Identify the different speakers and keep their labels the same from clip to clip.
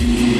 Speaker 1: Thank you.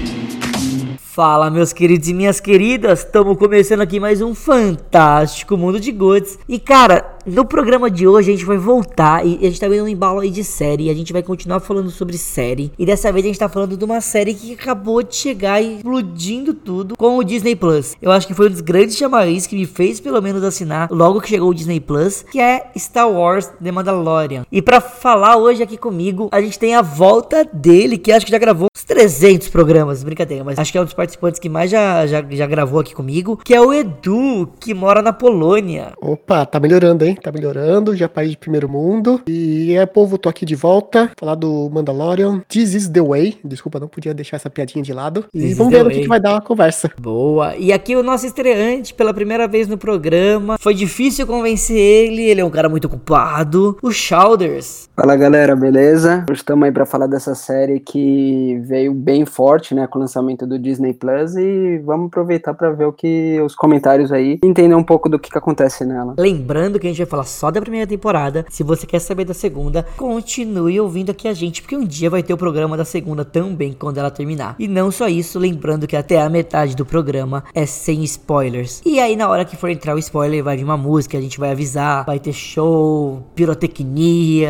Speaker 1: Fala, meus queridos e minhas queridas, estamos começando aqui mais um fantástico mundo de goods. E cara, no programa de hoje a gente vai voltar e a gente tá vendo um embalo aí de série. E a gente vai continuar falando sobre série. E dessa vez a gente tá falando de uma série que acabou de chegar e explodindo tudo com o Disney Plus. Eu acho que foi um dos grandes chamariz que me fez pelo menos assinar logo que chegou o Disney Plus, que é Star Wars The Mandalorian. E para falar hoje aqui comigo, a gente tem a volta dele, que acho que já gravou uns 300 programas, brincadeira, mas acho que é um dos participantes que mais já, já, já gravou aqui comigo, que é o Edu, que mora na Polônia.
Speaker 2: Opa, tá melhorando, hein? Tá melhorando, já país de primeiro mundo. E é, povo, tô aqui de volta, falar do Mandalorian. This is the way. Desculpa, não podia deixar essa piadinha de lado. E This vamos ver o que, que vai dar a conversa.
Speaker 1: Boa. E aqui o nosso estreante, pela primeira vez no programa. Foi difícil convencer ele, ele é um cara muito ocupado. O Shoulders.
Speaker 3: Fala galera, beleza? Estamos aí pra falar dessa série que veio bem forte, né, com o lançamento do Disney Disney Plus e vamos aproveitar para ver o que os comentários aí entender um pouco do que, que acontece nela.
Speaker 1: Lembrando que a gente vai falar só da primeira temporada. Se você quer saber da segunda, continue ouvindo aqui a gente, porque um dia vai ter o programa da segunda também quando ela terminar. E não só isso, lembrando que até a metade do programa é sem spoilers. E aí na hora que for entrar o spoiler, vai vir uma música, a gente vai avisar, vai ter show, pirotecnia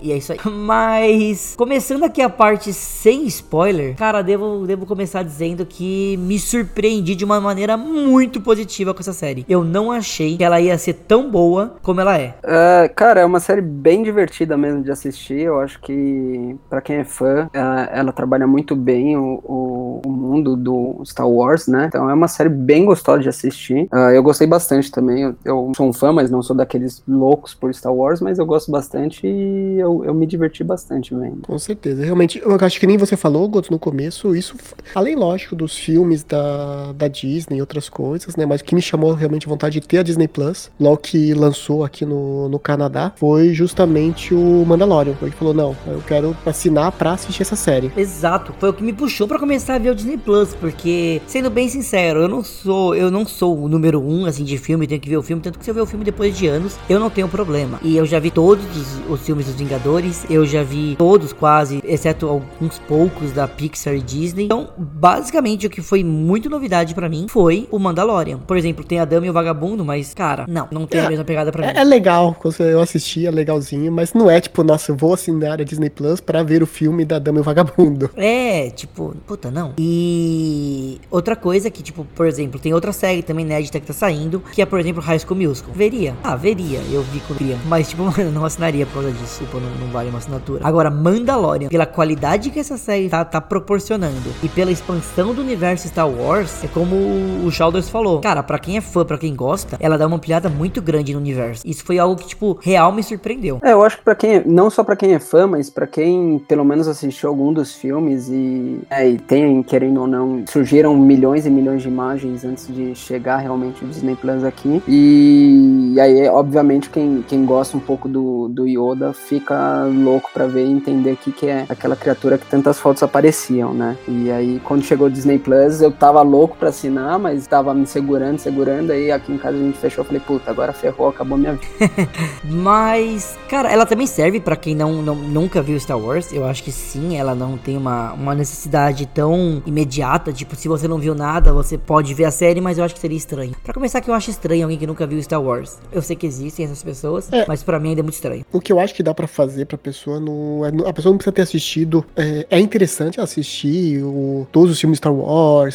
Speaker 1: e é isso aí. Mas começando aqui a parte sem spoiler, cara, devo devo começar dizendo que me surpreendi de uma maneira muito positiva com essa série. Eu não achei que ela ia ser tão boa como ela é.
Speaker 3: Uh, cara, é uma série bem divertida mesmo de assistir. Eu acho que, para quem é fã, ela, ela, trabalha muito bem o, o, o, mundo do Star Wars, né? Então é uma série bem gostosa de assistir. Uh, eu gostei bastante também. Eu, eu, sou um fã, mas não sou daqueles loucos por Star Wars, mas eu gosto bastante e eu, eu me diverti bastante vendo.
Speaker 2: Com certeza. Realmente, eu acho que nem você falou, Goto, no começo, isso, além, lógico, dos filmes da, da Disney e outras coisas, né? Mas o que me chamou realmente vontade de ter a Disney Plus, logo que lançou aqui no, no Canadá, foi justamente o Mandalorian. Ele falou: não, eu quero assinar pra assistir essa série.
Speaker 1: Exato, foi o que me puxou para começar a ver o Disney Plus, porque, sendo bem sincero, eu não sou, eu não sou o número um assim de filme, tenho que ver o filme, tanto que se eu ver o filme depois de anos, eu não tenho problema. E eu já vi todos os, os filmes dos Vingadores, eu já vi todos quase, exceto alguns poucos da Pixar e Disney. Então, basicamente o que foi muito novidade para mim foi o Mandalorian. Por exemplo, tem a Dama e o Vagabundo, mas, cara, não, não tem é, a mesma pegada pra
Speaker 2: é,
Speaker 1: mim.
Speaker 2: É legal, quando eu assisti, é legalzinho, mas não é tipo, nossa, eu vou assinar a Disney Plus pra ver o filme da Dama e o Vagabundo.
Speaker 1: É, tipo, puta, não. E outra coisa que, tipo, por exemplo, tem outra série também inédita que tá saindo, que é, por exemplo, High School Musical. Veria? Ah, veria, eu vi com criança. Mas, tipo, mano, não assinaria por causa disso, tipo, não, não vale uma assinatura. Agora, Mandalorian, pela qualidade que essa série tá, tá proporcionando e pela expansão do universo Star Wars, é como o Shoulders falou. Cara, para quem é fã, para quem gosta, ela dá uma ampliada muito grande no universo. Isso foi algo que, tipo, real me surpreendeu.
Speaker 3: É, eu acho que pra quem, é, não só para quem é fã, mas para quem pelo menos assistiu algum dos filmes e, é, e tem, querendo ou não, surgiram milhões e milhões de imagens antes de chegar realmente o Disney Plus aqui. E, e aí, obviamente, quem, quem gosta um pouco do, do Yoda fica louco para ver e entender o que, que é aquela criatura que tantas fotos apareciam, né? E aí, quando chegou o Disney Disney Plus, eu tava louco pra assinar, mas tava me segurando, segurando, aí aqui em casa a gente fechou, eu falei, puta, agora ferrou, acabou minha vida.
Speaker 1: mas, cara, ela também serve para quem não, não, nunca viu Star Wars, eu acho que sim, ela não tem uma, uma necessidade tão imediata, tipo, se você não viu nada, você pode ver a série, mas eu acho que seria estranho. Para começar que eu acho estranho alguém que nunca viu Star Wars. Eu sei que existem essas pessoas, é. mas para mim ainda é muito estranho.
Speaker 2: O que eu acho que dá para fazer pra pessoa não é, a pessoa não precisa ter assistido, é, é interessante assistir o, todos os filmes Star Wars,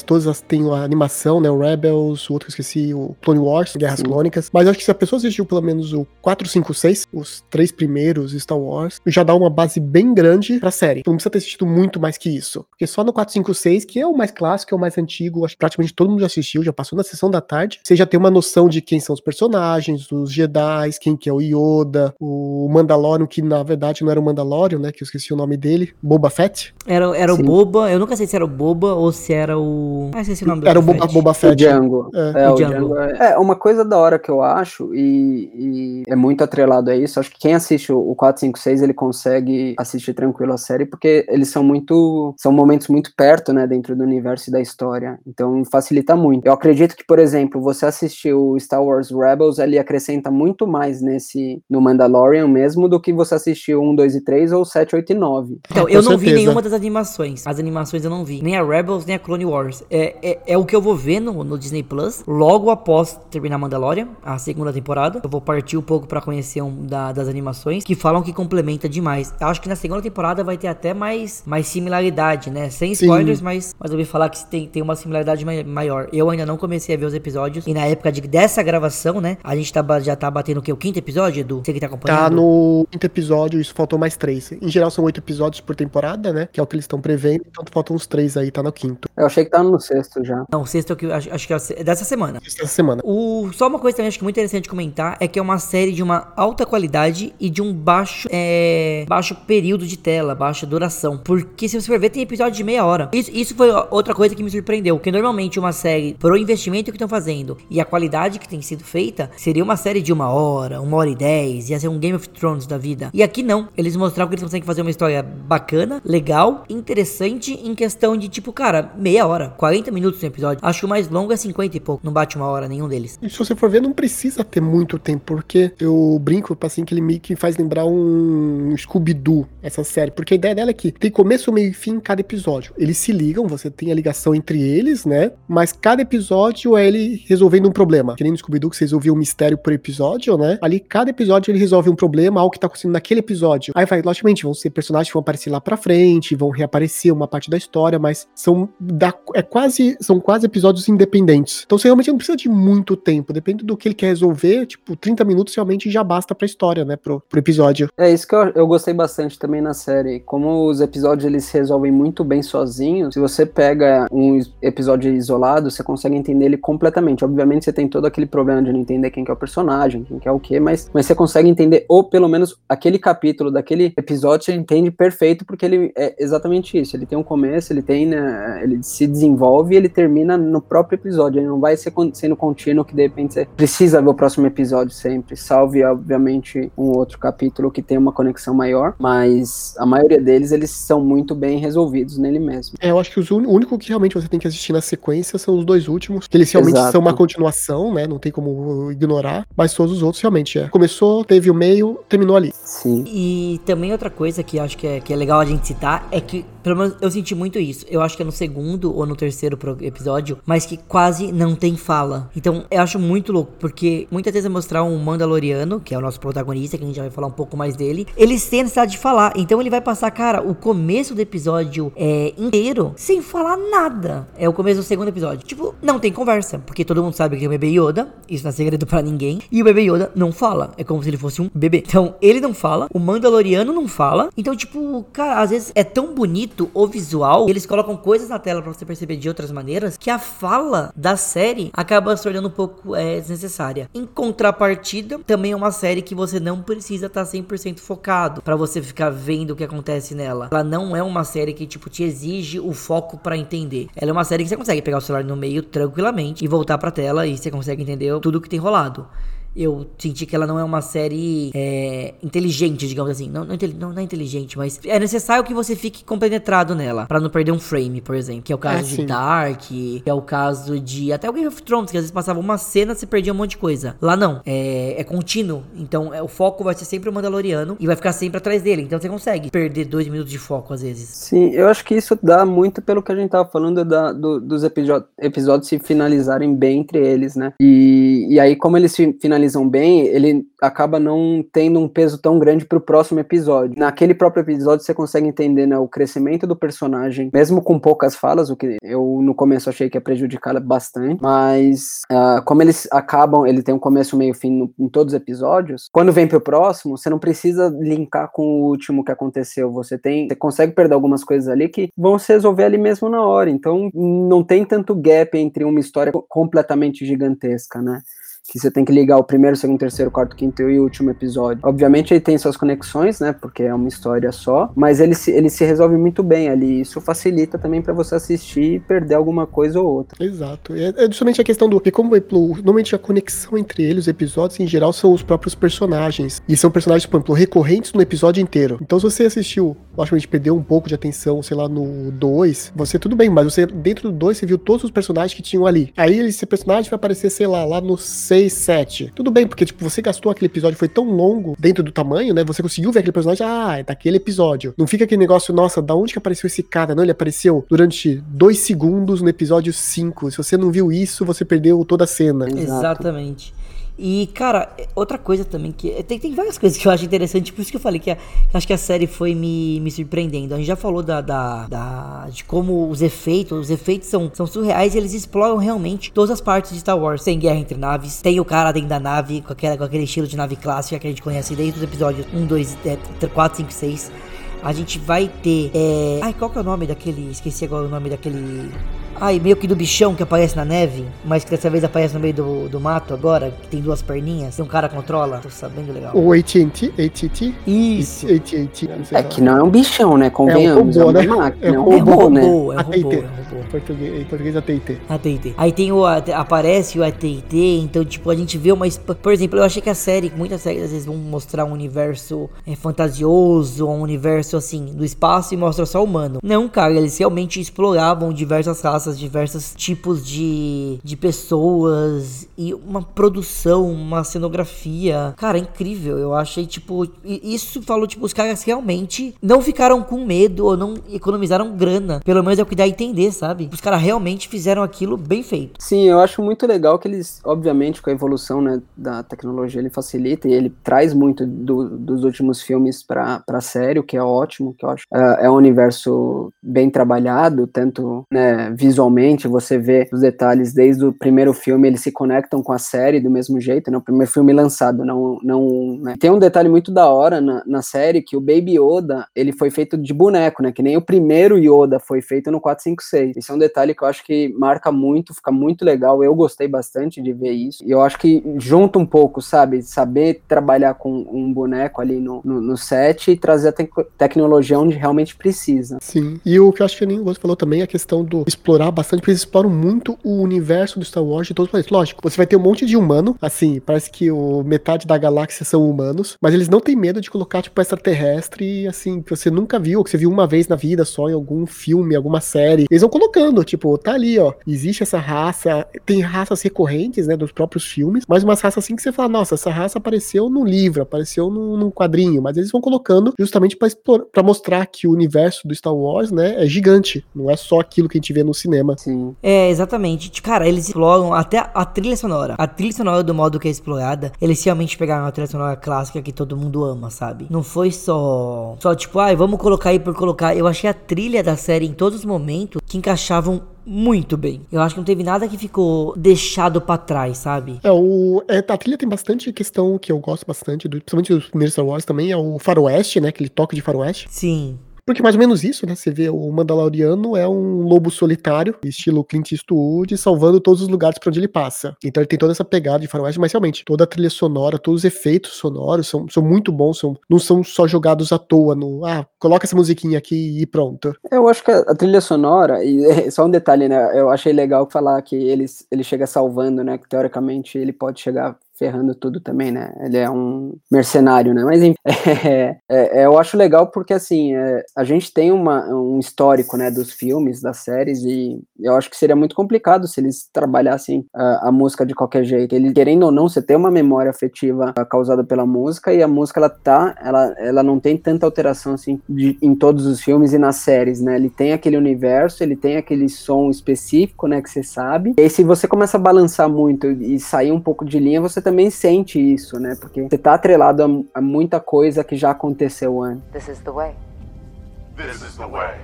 Speaker 2: todas as, tem a animação, né, o Rebels, o outro que eu esqueci, o Clone Wars, Guerras Sim. Clônicas, mas eu acho que se a pessoa assistiu pelo menos o 4, 5, 6, os três primeiros Star Wars, já dá uma base bem grande pra série. Então não precisa ter assistido muito mais que isso. Porque só no 4, 5, 6, que é o mais clássico, é o mais antigo, acho que praticamente todo mundo já assistiu, já passou na sessão da tarde, você já tem uma noção de quem são os personagens, os Jedi, quem que é o Yoda, o Mandalorian, que na verdade não era o Mandalorian, né, que eu esqueci o nome dele, Boba Fett.
Speaker 1: Era, era o Boba, eu nunca sei se era o Boba ou se era o...
Speaker 2: Ah, esqueci o nome do Era o Boba, Boba Fett.
Speaker 3: O Django. É, é o, Django. Django. É, é, uma coisa da hora que eu acho, e, e, é muito atrelado a isso, acho que quem assiste o 456, ele consegue assistir tranquilo a série, porque eles são muito, são momentos muito perto, né, dentro do universo e da história, então facilita muito. Eu acredito que, por exemplo, você assistiu Star Wars Rebels, ele acrescenta muito mais nesse, no Mandalorian mesmo, do que você assistiu 1, 2 e 3 ou 7, 8 e 9.
Speaker 1: Então, eu não certeza. vi nenhuma das animações, as animações eu não vi, nem a Rebels, nem a Clone Wars. É, é, é o que eu vou ver no, no Disney Plus, logo após terminar Mandalorian, a segunda temporada. Eu vou partir um pouco para conhecer um da, das animações, que falam que complementa demais. Eu acho que na segunda temporada vai ter até mais, mais similaridade, né? Sem spoilers, mas, mas eu ouvi falar que tem, tem uma similaridade maior. Eu ainda não comecei a ver os episódios, e na época de, dessa gravação, né? A gente tá, já tá batendo o quê? O quinto episódio, Edu? Você que tá acompanhando?
Speaker 2: Tá no quinto episódio, isso faltou mais três. Em geral são oito episódios por temporada, né? Que é o que eles estão prevendo, então faltam uns três aí, tá no quinto.
Speaker 3: Eu achei que tá no sexto já.
Speaker 1: Não, o sexto é que acho, acho que é dessa semana.
Speaker 2: Dessa semana.
Speaker 1: O, só uma coisa também acho que muito interessante comentar é que é uma série de uma alta qualidade e de um baixo é, baixo período de tela, baixa duração. Porque se você for ver, tem episódio de meia hora. Isso, isso foi outra coisa que me surpreendeu. Porque normalmente uma série, pro investimento que estão fazendo e a qualidade que tem sido feita, seria uma série de uma hora, uma hora e dez, ia ser um Game of Thrones da vida. E aqui não. Eles mostraram que eles conseguem fazer uma história bacana, legal, interessante, em questão de tipo, cara, meia hora, 40 minutos no episódio. Acho que o mais longo é 50 e pouco. Não bate uma hora nenhum deles.
Speaker 2: E se você for ver, não precisa ter muito tempo, porque eu brinco, assim, que ele meio que faz lembrar um Scooby-Doo, essa série. Porque a ideia dela é que tem começo, meio e fim em cada episódio. Eles se ligam, você tem a ligação entre eles, né? Mas cada episódio é ele resolvendo um problema. Que nem no Scooby-Doo que você resolvia um mistério por episódio, né? Ali, cada episódio ele resolve um problema, algo que tá acontecendo naquele episódio. Aí vai, logicamente, vão ser personagens que vão aparecer lá pra frente, vão reaparecer uma parte da história, mas são da, é quase, são quase episódios independentes. Então você realmente não precisa de muito tempo, depende do que ele quer resolver, tipo, 30 minutos realmente já basta pra história, né, pro, pro episódio.
Speaker 3: É isso que eu, eu gostei bastante também na série, como os episódios eles se resolvem muito bem sozinhos, se você pega um episódio isolado, você consegue entender ele completamente. Obviamente você tem todo aquele problema de não entender quem que é o personagem, quem que é o que, mas, mas você consegue entender, ou pelo menos aquele capítulo daquele episódio você entende perfeito, porque ele é exatamente isso. Ele tem um começo, ele tem, né, ele se desenvolve e ele termina no próprio episódio. Ele não vai ser sendo contínuo que de repente você precisa ver o próximo episódio sempre. Salve, obviamente, um outro capítulo que tem uma conexão maior, mas a maioria deles eles são muito bem resolvidos nele mesmo.
Speaker 2: É, eu acho que o único que realmente você tem que assistir na sequência são os dois últimos, que eles realmente Exato. são uma continuação, né? Não tem como ignorar, mas todos os outros realmente é. Começou, teve o meio, terminou ali.
Speaker 1: Sim. E também outra coisa que acho que é, que é legal a gente citar é que, pelo menos eu senti muito isso. Eu acho que é no segundo ou no terceiro episódio, mas que quase não tem fala. Então eu acho muito louco, porque muitas vezes mostrar um Mandaloriano, que é o nosso protagonista, que a gente já vai falar um pouco mais dele, ele tem a necessidade de falar. Então ele vai passar, cara, o começo do episódio é, inteiro sem falar nada. É o começo do segundo episódio. Tipo, não tem conversa, porque todo mundo sabe que tem o bebê Yoda, isso não é segredo para ninguém, e o bebê Yoda não fala. É como se ele fosse um bebê. Então ele não fala, o Mandaloriano não fala. Então, tipo, cara, às vezes é tão bonito o visual, eles colocam coisas na tela para você perceber de outras maneiras, que a fala da série acaba se tornando um pouco é, desnecessária. Em contrapartida, também é uma série que você não precisa estar tá 100% focado para você ficar vendo o que acontece nela. Ela não é uma série que, tipo, te exige o foco para entender. Ela é uma série que você consegue pegar o celular no meio tranquilamente e voltar pra tela e você consegue entender tudo que tem rolado. Eu senti que ela não é uma série é, inteligente, digamos assim. Não, não, não, não, é inteligente, mas é necessário que você fique compenetrado nela, para não perder um frame, por exemplo. Que é o caso é, de Dark, que é o caso de até o Game of Thrones, que às vezes passava uma cena e você perdia um monte de coisa. Lá não, é, é contínuo. Então é, o foco vai ser sempre o Mandaloriano e vai ficar sempre atrás dele. Então você consegue perder dois minutos de foco às vezes.
Speaker 3: Sim, eu acho que isso dá muito pelo que a gente tava falando da, do, dos episódios se finalizarem bem entre eles, né? E, e aí, como eles se finalizam finalizam bem, ele acaba não tendo um peso tão grande pro próximo episódio. Naquele próprio episódio você consegue entender né, o crescimento do personagem, mesmo com poucas falas, o que eu no começo achei que ia prejudicar bastante, mas uh, como eles acabam, ele tem um começo, meio fim no, em todos os episódios, quando vem pro próximo, você não precisa linkar com o último que aconteceu, você tem, você consegue perder algumas coisas ali que vão se resolver ali mesmo na hora, então não tem tanto gap entre uma história completamente gigantesca, né? Que você tem que ligar o primeiro, segundo, terceiro, quarto, quinto e último episódio. Obviamente ele tem suas conexões, né? Porque é uma história só, mas ele se, ele se resolve muito bem ali. Isso facilita também para você assistir e perder alguma coisa ou outra.
Speaker 2: Exato. É, é justamente a questão do. Porque, como normalmente a conexão entre eles, os episódios em geral, são os próprios personagens. E são personagens, por exemplo, recorrentes no episódio inteiro. Então, se você assistiu, logicamente perdeu um pouco de atenção, sei lá, no 2, você tudo bem, mas você, dentro do 2, você viu todos os personagens que tinham ali. Aí esse personagem vai aparecer, sei lá, lá no 6 6, 7. Tudo bem, porque, tipo, você gastou aquele episódio, foi tão longo dentro do tamanho, né? Você conseguiu ver aquele personagem, ah, é daquele episódio. Não fica aquele negócio, nossa, da onde que apareceu esse cara? Não, ele apareceu durante dois segundos no episódio 5. Se você não viu isso, você perdeu toda a cena.
Speaker 1: Exatamente. E, cara, outra coisa também que. Tem, tem várias coisas que eu acho interessante, por isso que eu falei que, a, que acho que a série foi me, me surpreendendo. A gente já falou da, da, da, de como os efeitos, os efeitos são, são surreais e eles exploram realmente todas as partes de Star Wars. Tem guerra entre naves, tem o cara dentro da nave com, aquela, com aquele estilo de nave clássica que a gente conhece desde os episódios 1, 2, 4, 5, 6. A gente vai ter. É... Ai, qual que é o nome daquele. Esqueci agora o nome daquele Ai, meio que do bichão que aparece na neve, mas que dessa vez aparece no meio do, do mato agora, que tem duas perninhas, e um cara controla. Tô sabendo legal.
Speaker 2: O AT&T? AT&T?
Speaker 1: Isso.
Speaker 3: AT&T. É que não é um bichão, né? Convenhamos. É um robô, é né? Máquina, é um robô, robô, né? É um robô, é um robô.
Speaker 2: Em português, em português AT&T.
Speaker 1: AT&T. Aí tem o, aparece o AT&T, então tipo, a gente vê uma... Por exemplo, eu achei que a série, muitas séries às vezes vão mostrar um universo é, fantasioso, um universo assim, do espaço e mostra só humano. Não, cara, eles realmente exploravam diversas raças diversos tipos de, de pessoas e uma produção, uma cenografia. Cara, é incrível. Eu achei, tipo, isso falou, tipo, os caras realmente não ficaram com medo ou não economizaram grana. Pelo menos é o que dá a entender, sabe? Os caras realmente fizeram aquilo bem feito.
Speaker 3: Sim, eu acho muito legal que eles, obviamente, com a evolução né, da tecnologia, ele facilita e ele traz muito do, dos últimos filmes pra, pra série, o que é ótimo, que eu acho. É, é um universo bem trabalhado, tanto né, visualmente visualmente, você vê os detalhes desde o primeiro filme, eles se conectam com a série do mesmo jeito, né? O primeiro filme lançado, não. não né? Tem um detalhe muito da hora na, na série que o Baby Yoda, ele foi feito de boneco, né? Que nem o primeiro Yoda foi feito no 456. Esse é um detalhe que eu acho que marca muito, fica muito legal. Eu gostei bastante de ver isso. E eu acho que junta um pouco, sabe? Saber trabalhar com um boneco ali no, no, no set e trazer a te tecnologia onde realmente precisa.
Speaker 2: Sim. E o que eu acho que nem você falou também é a questão do explorar bastante, porque eles exploram muito o universo do Star Wars de todos os planetas. Lógico, você vai ter um monte de humano, assim, parece que o, metade da galáxia são humanos, mas eles não têm medo de colocar, tipo, extraterrestre, assim, que você nunca viu, que você viu uma vez na vida só em algum filme, alguma série. Eles vão colocando, tipo, tá ali, ó, existe essa raça, tem raças recorrentes, né, dos próprios filmes, mas umas raças assim que você fala, nossa, essa raça apareceu no livro, apareceu num, num quadrinho, mas eles vão colocando justamente para mostrar que o universo do Star Wars, né, é gigante, não é só aquilo que a gente vê no cinema cinema.
Speaker 1: Sim. É, exatamente. Cara, eles exploram até a trilha sonora. A trilha sonora do modo que é explorada, eles realmente pegaram a trilha sonora clássica que todo mundo ama, sabe? Não foi só, só tipo, ai, ah, vamos colocar aí por colocar. Eu achei a trilha da série em todos os momentos que encaixavam muito bem. Eu acho que não teve nada que ficou deixado para trás, sabe?
Speaker 2: É, o, é, a trilha tem bastante questão que eu gosto bastante, do, principalmente dos primeiros Star Wars também, é o faroeste, né? Aquele toque de faroeste.
Speaker 1: Sim.
Speaker 2: Porque mais ou menos isso, né? Você vê o Mandaloriano é um lobo solitário, estilo Clint Eastwood, salvando todos os lugares para onde ele passa. Então ele tem toda essa pegada de faroeste, mas realmente, toda a trilha sonora, todos os efeitos sonoros são, são muito bons, são, não são só jogados à toa no, ah, coloca essa musiquinha aqui e pronto.
Speaker 3: Eu acho que a, trilha sonora, e é só um detalhe, né? Eu achei legal falar que ele, ele chega salvando, né? Que teoricamente ele pode chegar ferrando tudo também, né? Ele é um mercenário, né? Mas enfim, é, é, eu acho legal porque, assim, é, a gente tem uma, um histórico, né, dos filmes, das séries, e eu acho que seria muito complicado se eles trabalhassem a, a música de qualquer jeito. Ele, querendo ou não, você tem uma memória afetiva causada pela música, e a música, ela tá, ela, ela não tem tanta alteração, assim, de, em todos os filmes e nas séries, né? Ele tem aquele universo, ele tem aquele som específico, né, que você sabe. E aí, se você começa a balançar muito e sair um pouco de linha, você também sente isso, né? Porque você tá atrelado a, a muita coisa que já aconteceu antes. This is the way. This is the way.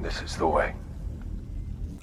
Speaker 1: This is the way.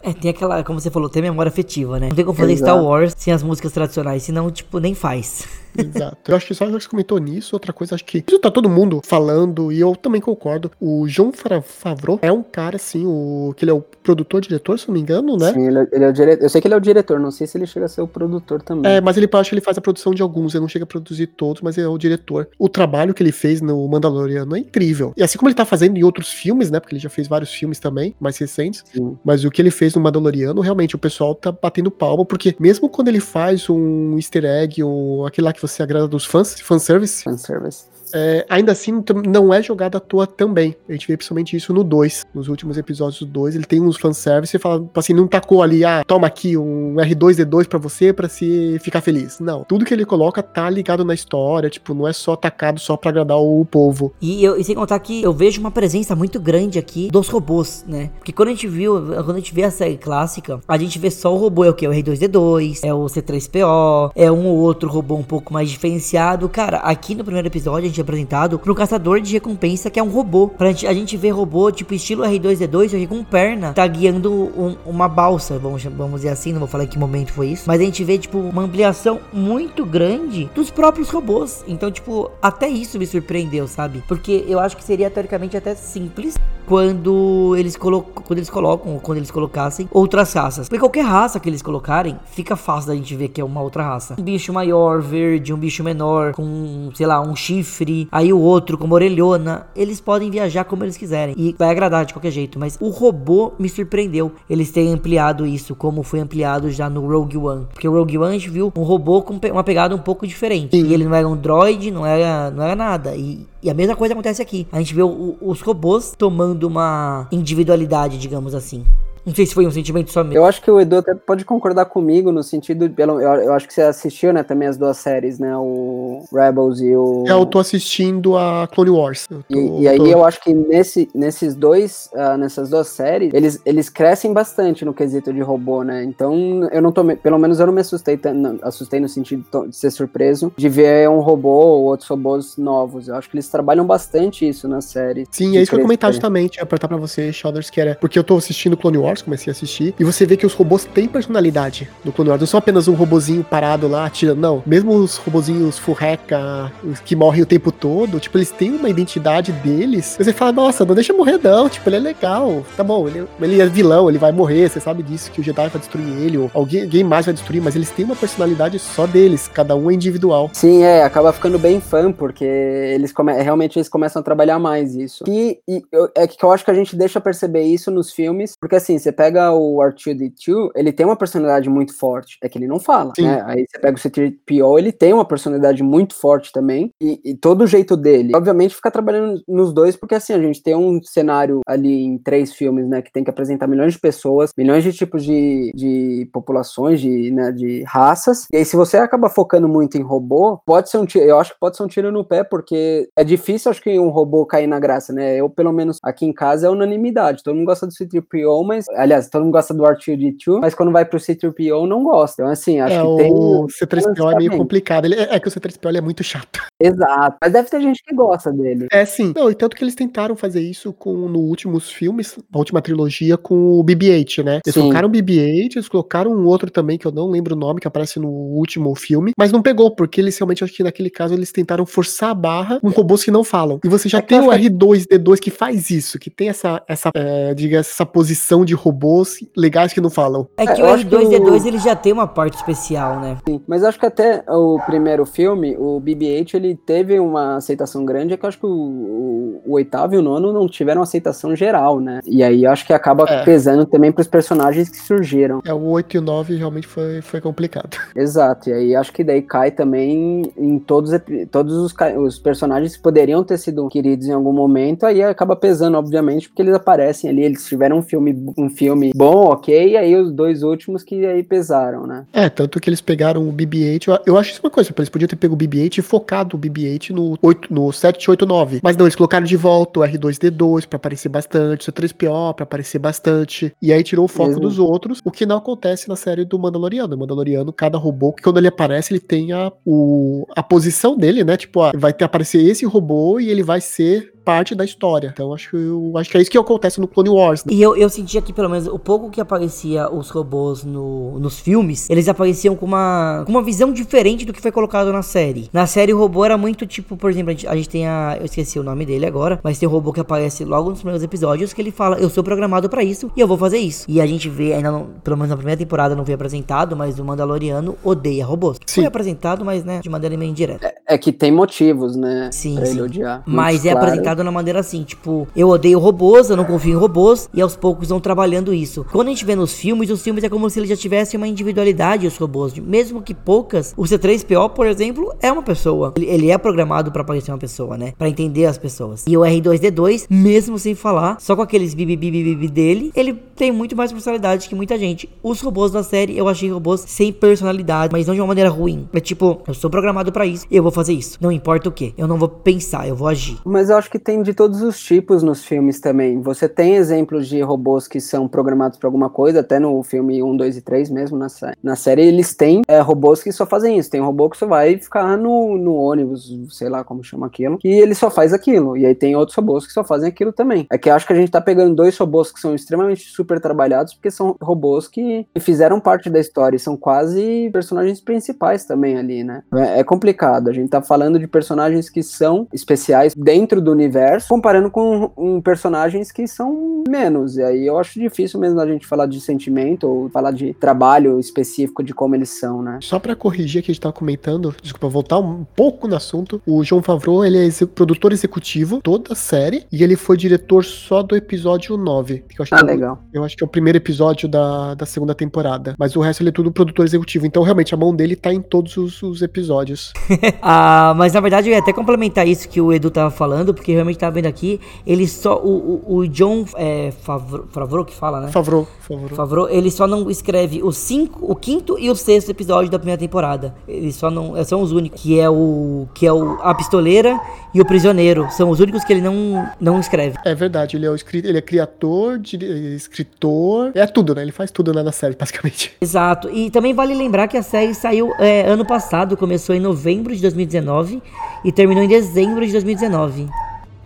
Speaker 1: É, tem aquela, como você falou, tem memória afetiva, né? Não tem como fazer Exato. Star Wars sem as músicas tradicionais, senão, tipo, nem faz.
Speaker 2: Exato. Eu acho que só você comentou nisso, outra coisa, acho que isso tá todo mundo falando, e eu também concordo. O João Favreau é um cara, assim, o que ele é o produtor, diretor, se não me engano, né?
Speaker 3: Sim, ele é, ele é o diretor. Eu sei que ele é o diretor, não sei se ele chega a ser o produtor também.
Speaker 2: É, mas ele acho que ele faz a produção de alguns, ele não chega a produzir todos, mas ele é o diretor. O trabalho que ele fez no Mandaloriano é incrível. E assim como ele tá fazendo em outros filmes, né? Porque ele já fez vários filmes também, mais recentes. Sim. Mas o que ele fez no Mandaloriano, realmente, o pessoal tá batendo palma, porque mesmo quando ele faz um easter egg, ou aquele lá que você agrada dos fãs, fanservice. Fanservice é, ainda assim não é jogado à toa também. A gente vê principalmente isso no 2. Nos últimos episódios do 2, ele tem uns fanservice e fala assim, não tacou ali, ah, toma aqui um R2D2 para você para se ficar feliz. Não. Tudo que ele coloca tá ligado na história, tipo, não é só atacado só para agradar o povo.
Speaker 1: E, eu, e sem contar que eu vejo uma presença muito grande aqui dos robôs, né? Porque quando a gente viu, quando a gente vê a série clássica, a gente vê só o robô, é o que? É o R2D2, é o C3PO, é um ou outro robô um pouco mais diferenciado. Cara, aqui no primeiro episódio a gente apresentado pro caçador de recompensa, que é um robô. Pra gente, a gente ver robô, tipo estilo R2D2, só que com perna, tá guiando um, uma balsa, vamos, vamos dizer assim, não vou falar que momento foi isso. Mas a gente vê, tipo, uma ampliação muito grande dos próprios robôs. Então, tipo, até isso me surpreendeu, sabe? Porque eu acho que seria teoricamente até simples quando eles, colocam, quando eles colocam, quando eles colocassem outras raças. Porque qualquer raça que eles colocarem, fica fácil da gente ver que é uma outra raça. Um bicho maior, verde, um bicho menor, com, sei lá, um chifre, aí o outro com uma orelhona. Eles podem viajar como eles quiserem. E vai agradar de qualquer jeito. Mas o robô me surpreendeu. Eles terem ampliado isso, como foi ampliado já no Rogue One. Porque o Rogue One a gente viu um robô com uma pegada um pouco diferente. Sim. E ele não era um droid, não era, não era nada. E e a mesma coisa acontece aqui. A gente vê o, os robôs tomando uma individualidade, digamos assim. Não sei se foi um sentimento só meu.
Speaker 3: Eu acho que o Edu até pode concordar comigo no sentido. Pelo, eu, eu acho que você assistiu, né, também as duas séries, né? O Rebels e o.
Speaker 2: É, eu tô assistindo a Clone Wars.
Speaker 3: Tô, e, e, aí tô... eu acho que nesse, nesses dois, uh, nessas duas séries, eles, eles crescem bastante no quesito de robô, né? Então eu não tô. Pelo menos eu não me assustei, não, assustei no sentido de ser surpreso de ver um robô ou outros robôs novos. Eu acho que eles trabalham bastante isso na série.
Speaker 2: Sim, é isso que eu comentar justamente, apertar pra você, Shodders, que era. Porque eu tô assistindo Clone Wars Wars, comecei a assistir, e você vê que os robôs têm personalidade no Clone Wars. Não são apenas um robozinho parado lá atirando, não. Mesmo os robozinhos furreca, os que morrem o tempo todo, tipo, eles têm uma identidade deles. Você fala, nossa, não deixa morrer não, tipo, ele é legal. Tá bom, ele, ele é vilão, ele vai morrer, você sabe disso, que o Jedi vai destruir ele, ou alguém, alguém mais vai destruir, mas eles têm uma personalidade só deles, cada um é individual.
Speaker 3: Sim, é, acaba ficando bem fã, porque eles realmente eles começam a trabalhar mais isso. E, e eu, é que eu acho que a gente deixa perceber isso nos filmes, porque assim, você pega o R2D2, ele tem uma personalidade muito forte. É que ele não fala, Sim. né? Aí você pega o C-3PO, ele tem uma personalidade muito forte também. E, e, todo o jeito dele. Obviamente, fica trabalhando nos dois, porque assim, a gente tem um cenário ali em três filmes, né? Que tem que apresentar milhões de pessoas, milhões de tipos de, de populações, de, né, de raças. E aí, se você acaba focando muito em robô, pode ser um tiro. Eu acho que pode ser um tiro no pé, porque é difícil, acho que um robô cair na graça, né? Eu, pelo menos aqui em casa, é unanimidade. Todo mundo gosta do C-3PO, mas aliás, todo mundo gosta do R2D2, mas quando vai pro C3PO não gosta. Então, assim, acho é, que tem.
Speaker 2: O C3PO é meio complicado. Ele, é, é que o C3PO é muito chato.
Speaker 3: Exato. Mas deve ter gente que gosta dele.
Speaker 2: É, sim. Não, e tanto que eles tentaram fazer isso com no últimos filmes, na última trilogia, com o BB-8, né? Eles sim. colocaram o BB-8, eles colocaram um outro também, que eu não lembro o nome, que aparece no último filme, mas não pegou, porque eles realmente, acho que naquele caso, eles tentaram forçar a barra com robôs que não falam. E você já é tem o R2-D2 que faz isso, que tem essa, essa, é, diga, essa posição de robôs legais que não falam.
Speaker 1: É que é, o R2D2 o... ele já tem uma parte especial, né?
Speaker 3: Sim, mas acho que até o primeiro filme, o BB-8, ele teve uma aceitação grande, é que eu acho que o, o, o oitavo e o nono não tiveram aceitação geral, né? E aí acho que acaba é. pesando também pros personagens que surgiram.
Speaker 2: É, o 8 e o 9 realmente foi, foi complicado.
Speaker 3: Exato, e aí acho que daí cai também em todos, todos os, os personagens que poderiam ter sido queridos em algum momento, aí acaba pesando, obviamente, porque eles aparecem ali, eles tiveram um filme, um filme bom, ok, e aí os dois últimos que aí pesaram, né?
Speaker 2: É, tanto que eles pegaram o BB-8, eu, acho isso uma coisa, eles podiam ter pego o BB-8 e focado o BB-8 no, 8, no 789, mas não, eles colocaram de volta o R2-D2 pra aparecer bastante, o C3PO pra aparecer bastante, e aí tirou o foco dos outros, o que não acontece na série do Mandaloriano. O Mandaloriano, cada robô, que quando ele aparece, ele tem a, o, a posição dele, né? Tipo, ah, vai ter aparecer esse robô e ele vai ser parte da história. Então acho que eu, acho que é isso que acontece no Clone Wars.
Speaker 1: Né? E eu, eu senti aqui, pelo menos, o pouco que aparecia os robôs no, nos filmes, eles apareciam com uma, com uma visão diferente do que foi colocado na série. Na série, o robô era muito tipo, por exemplo, a gente, a gente tem a. Eu esqueci o nome dele agora, mas tem um robô que aparece logo nos primeiros episódios que ele fala: Eu sou programado para isso e eu vou fazer isso. E a gente vê, ainda não, pelo menos na primeira temporada não foi apresentado, mas o Mandaloriano odeia robôs. Sim. Foi apresentado, mas né, de maneira meio indireta.
Speaker 3: É, é que tem motivos, né?
Speaker 1: Sim. Pra sim. ele odiar. Mas é claro. Na maneira assim, tipo, eu odeio robôs, eu não confio em robôs, e aos poucos vão trabalhando isso. Quando a gente vê nos filmes, os filmes é como se eles já tivessem uma individualidade, os robôs, mesmo que poucas. O C3PO, por exemplo, é uma pessoa. Ele, ele é programado para parecer uma pessoa, né? Para entender as pessoas. E o R2D2, mesmo sem falar, só com aqueles bibi dele, ele tem muito mais personalidade que muita gente. Os robôs da série, eu achei robôs sem personalidade, mas não de uma maneira ruim. É tipo, eu sou programado para isso, eu vou fazer isso. Não importa o que. Eu não vou pensar, eu vou agir.
Speaker 3: Mas eu acho que tem de todos os tipos nos filmes também. Você tem exemplos de robôs que são programados para alguma coisa, até no filme 1, 2 e 3 mesmo, na, na série, eles têm é, robôs que só fazem isso. Tem um robô que só vai ficar no, no ônibus, sei lá como chama aquilo, que ele só faz aquilo. E aí tem outros robôs que só fazem aquilo também. É que eu acho que a gente tá pegando dois robôs que são extremamente super trabalhados, porque são robôs que fizeram parte da história e são quase personagens principais também ali, né? É, é complicado. A gente tá falando de personagens que são especiais dentro do universo, comparando comparando com um, personagens que são menos. E aí eu acho difícil mesmo a gente falar de sentimento ou falar de trabalho específico de como eles são, né?
Speaker 2: Só para corrigir que a gente tava comentando, desculpa, voltar um pouco no assunto, o João Favreau, ele é ex produtor executivo toda a série e ele foi diretor só do episódio 9.
Speaker 3: Que eu acho ah,
Speaker 2: que
Speaker 3: é, legal.
Speaker 2: Eu acho que é o primeiro episódio da, da segunda temporada. Mas o resto ele é tudo produtor executivo. Então, realmente, a mão dele tá em todos os, os episódios.
Speaker 1: ah, mas na verdade eu ia até complementar isso que o Edu tava falando, porque realmente tava vendo aqui ele só. O, o, o John é, Favreau, Favreau que fala, né?
Speaker 2: Favreau,
Speaker 1: Favreau. Favreau, ele só não escreve o, cinco, o quinto e o sexto episódio da primeira temporada. Ele só não. São os únicos. Que é o. Que é o A Pistoleira e o Prisioneiro. São os únicos que ele não, não escreve.
Speaker 2: É verdade, ele é, o, ele é criador, de, escritor. É tudo, né? Ele faz tudo né, na série, basicamente.
Speaker 1: Exato. E também vale lembrar que a série saiu é, ano passado, começou em novembro de 2019 e terminou em dezembro de 2019.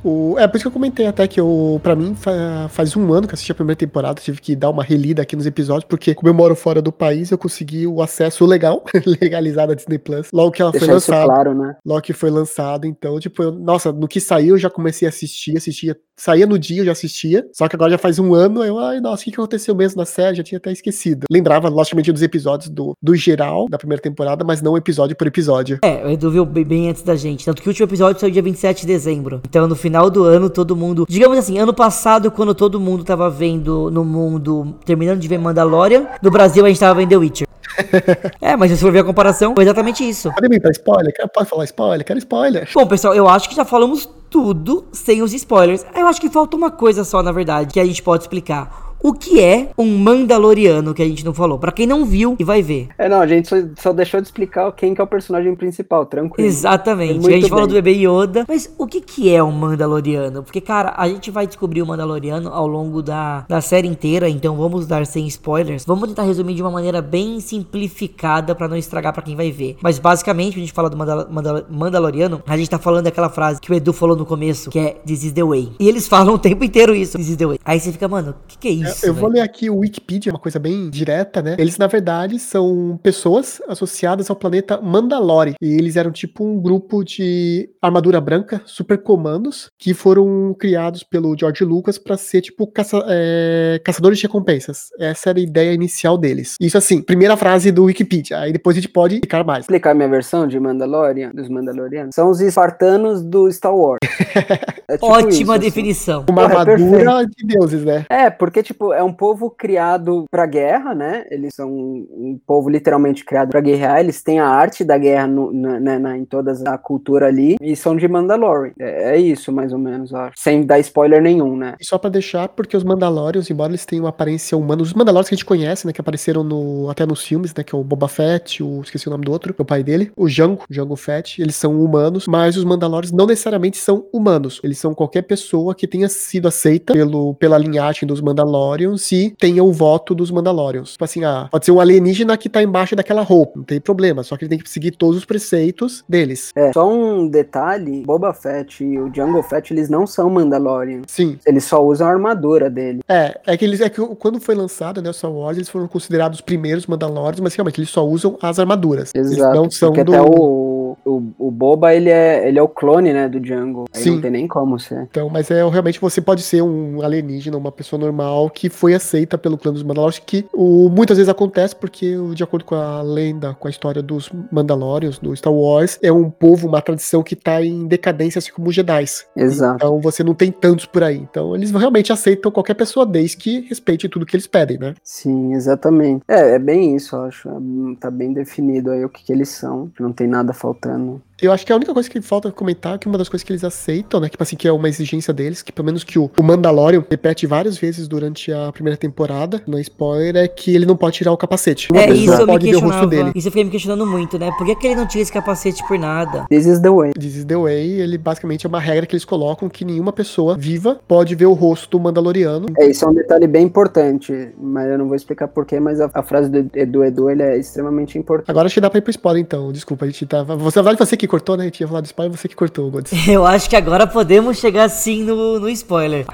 Speaker 2: O, é por isso que eu comentei até que eu, pra mim, fa, faz um ano que assisti a primeira temporada, tive que dar uma relida aqui nos episódios, porque como eu moro fora do país, eu consegui o acesso legal, legalizado a Disney Plus, logo que ela Deixar foi lançada.
Speaker 3: Claro, né?
Speaker 2: Logo que foi lançado, então, tipo, eu, nossa, no que saiu eu já comecei a assistir, assistia, saía no dia eu já assistia, só que agora já faz um ano, eu, ai, nossa, o que, que aconteceu mesmo na série? Já tinha até esquecido. Lembrava, logicamente, dos episódios do, do geral da primeira temporada, mas não episódio por episódio.
Speaker 1: É, o Edu viu bem antes da gente, tanto que o último episódio saiu dia 27 de dezembro. Então, no final do ano, todo mundo. Digamos assim, ano passado, quando todo mundo tava vendo no mundo, terminando de ver Mandalorian, no Brasil a gente tava vendo The Witcher. é, mas se você for ver a comparação, foi exatamente isso.
Speaker 2: Pode vir pra spoiler? Pode falar spoiler? Quero spoiler.
Speaker 1: Bom, pessoal, eu acho que já falamos tudo sem os spoilers. Eu acho que falta uma coisa só, na verdade, que a gente pode explicar o que é um Mandaloriano que a gente não falou. Para quem não viu e vai ver.
Speaker 3: É, não, a gente só, só, deixou de explicar quem que é o personagem principal, tranquilo.
Speaker 1: Exatamente. a gente bem. falou do bebê Yoda, mas o que que é um Mandaloriano? Porque, cara, a gente vai descobrir o Mandaloriano ao longo da, da série inteira, então vamos dar sem spoilers. Vamos tentar resumir de uma maneira bem simplificada para não estragar para quem vai ver. Mas basicamente, a gente fala do Mandal Mandal Mandaloriano, a gente tá falando daquela frase que o Edu falou no começo, que é This is the way. E eles falam o tempo inteiro isso, This is the way. Aí você fica, mano, o que que é isso? Isso.
Speaker 2: Eu vou
Speaker 1: velho.
Speaker 2: ler aqui o Wikipedia, uma coisa bem direta, né? Eles, na verdade, são pessoas associadas ao planeta Mandalore. E eles eram tipo um grupo de armadura branca, super comandos, que foram criados pelo George Lucas pra ser tipo caça- é, caçadores de recompensas. Essa era a ideia inicial deles. Isso assim, primeira frase do Wikipedia. Aí depois a gente pode explicar mais.
Speaker 3: explicar minha versão de Mandalorian, dos Mandalorianos. São os espartanos do Star Wars. É tipo
Speaker 1: Ótima
Speaker 3: isso, assim.
Speaker 1: definição.
Speaker 2: Uma
Speaker 3: Porra, é
Speaker 2: armadura de deuses, né?
Speaker 3: É, porque, tipo, é um povo criado pra guerra, né? Eles são um povo literalmente criado pra guerrear. Eles têm a arte da guerra no- na, na- na- em toda a cultura ali. E são de Mandalorian. É, é isso, mais ou menos, acho. Sem dar spoiler nenhum, né?
Speaker 2: E só pra deixar, porque os Mandalorians, embora eles tenham aparência humana, os Mandalorians que a gente conhece, né, que apareceram no, até nos filmes, né, que é o Boba Fett, o, esqueci o nome do outro, é o pai dele, o Jango, Jango Fett, eles são humanos, mas os Mandalorians não necessariamente são humanos, eles são qualquer pessoa que tenha sido aceita pelo, pela linhagem dos Mandalorians e tenha o voto dos Mandalorians. Tipo assim, ah, pode ser um alienígena que tá embaixo daquela roupa, não tem problema, só que ele tem que seguir todos os preceitos deles.
Speaker 3: É, só um detalhe, Boba Fett e o Jungle Fett, eles não são Mandalorian.
Speaker 2: Sim,
Speaker 3: Eles só usam a armadura dele.
Speaker 2: É, é que eles é que quando foi lançado, né, o Star Wars, eles foram considerados os primeiros Mandalorians, mas realmente eles só usam as armaduras. Eles
Speaker 3: Exato.
Speaker 2: não são
Speaker 3: porque
Speaker 2: do
Speaker 3: até o, o, o Boba, ele é, ele é o clone, né, do Django. Aí
Speaker 2: Sim.
Speaker 3: não tem nem como ser.
Speaker 2: Então, mas é realmente você pode ser um alienígena, uma pessoa normal que foi aceita pelo clã dos Mandalorians, que o, muitas vezes acontece porque, de acordo com a lenda, com a história dos Mandalorians, do Star Wars, é um povo, uma tradição que tá em decadência, assim como os Jedi.
Speaker 3: Exato.
Speaker 2: Então você não tem tantos por aí. Então eles realmente aceitam qualquer pessoa desde que respeite tudo que eles pedem, né?
Speaker 3: Sim, exatamente. É, é bem isso, eu acho. É, Tá bem definido aí o que, que eles são. Não tem nada faltando. bacana.
Speaker 2: Eu acho que a única coisa que falta comentar é que uma das coisas que eles aceitam, né? Tipo assim, que é uma exigência deles, que pelo menos que o, o Mandalorian repete várias vezes durante a primeira temporada, não é spoiler, é que ele não pode tirar o capacete. Uma
Speaker 1: É, isso eu me
Speaker 2: pode ver o rosto dele.
Speaker 1: Isso eu fiquei me questionando muito, né? Por que, que ele não tira esse capacete por nada?
Speaker 3: This is the way.
Speaker 2: This is the way, ele basicamente é uma regra que eles colocam que nenhuma pessoa viva pode ver o rosto do Mandaloriano.
Speaker 3: É, isso é um detalhe bem importante, mas eu não vou explicar porquê, mas a, a frase do Edu Edu, ele é extremamente importante.
Speaker 2: Agora acho que dá pra ir pro spoiler, então. Desculpa, a gente tava. Você, na verdade, você que cortou, né? A gente ia falar do spoiler, você que cortou, Gods.
Speaker 1: Eu acho que agora podemos chegar sim no, no. Spoiler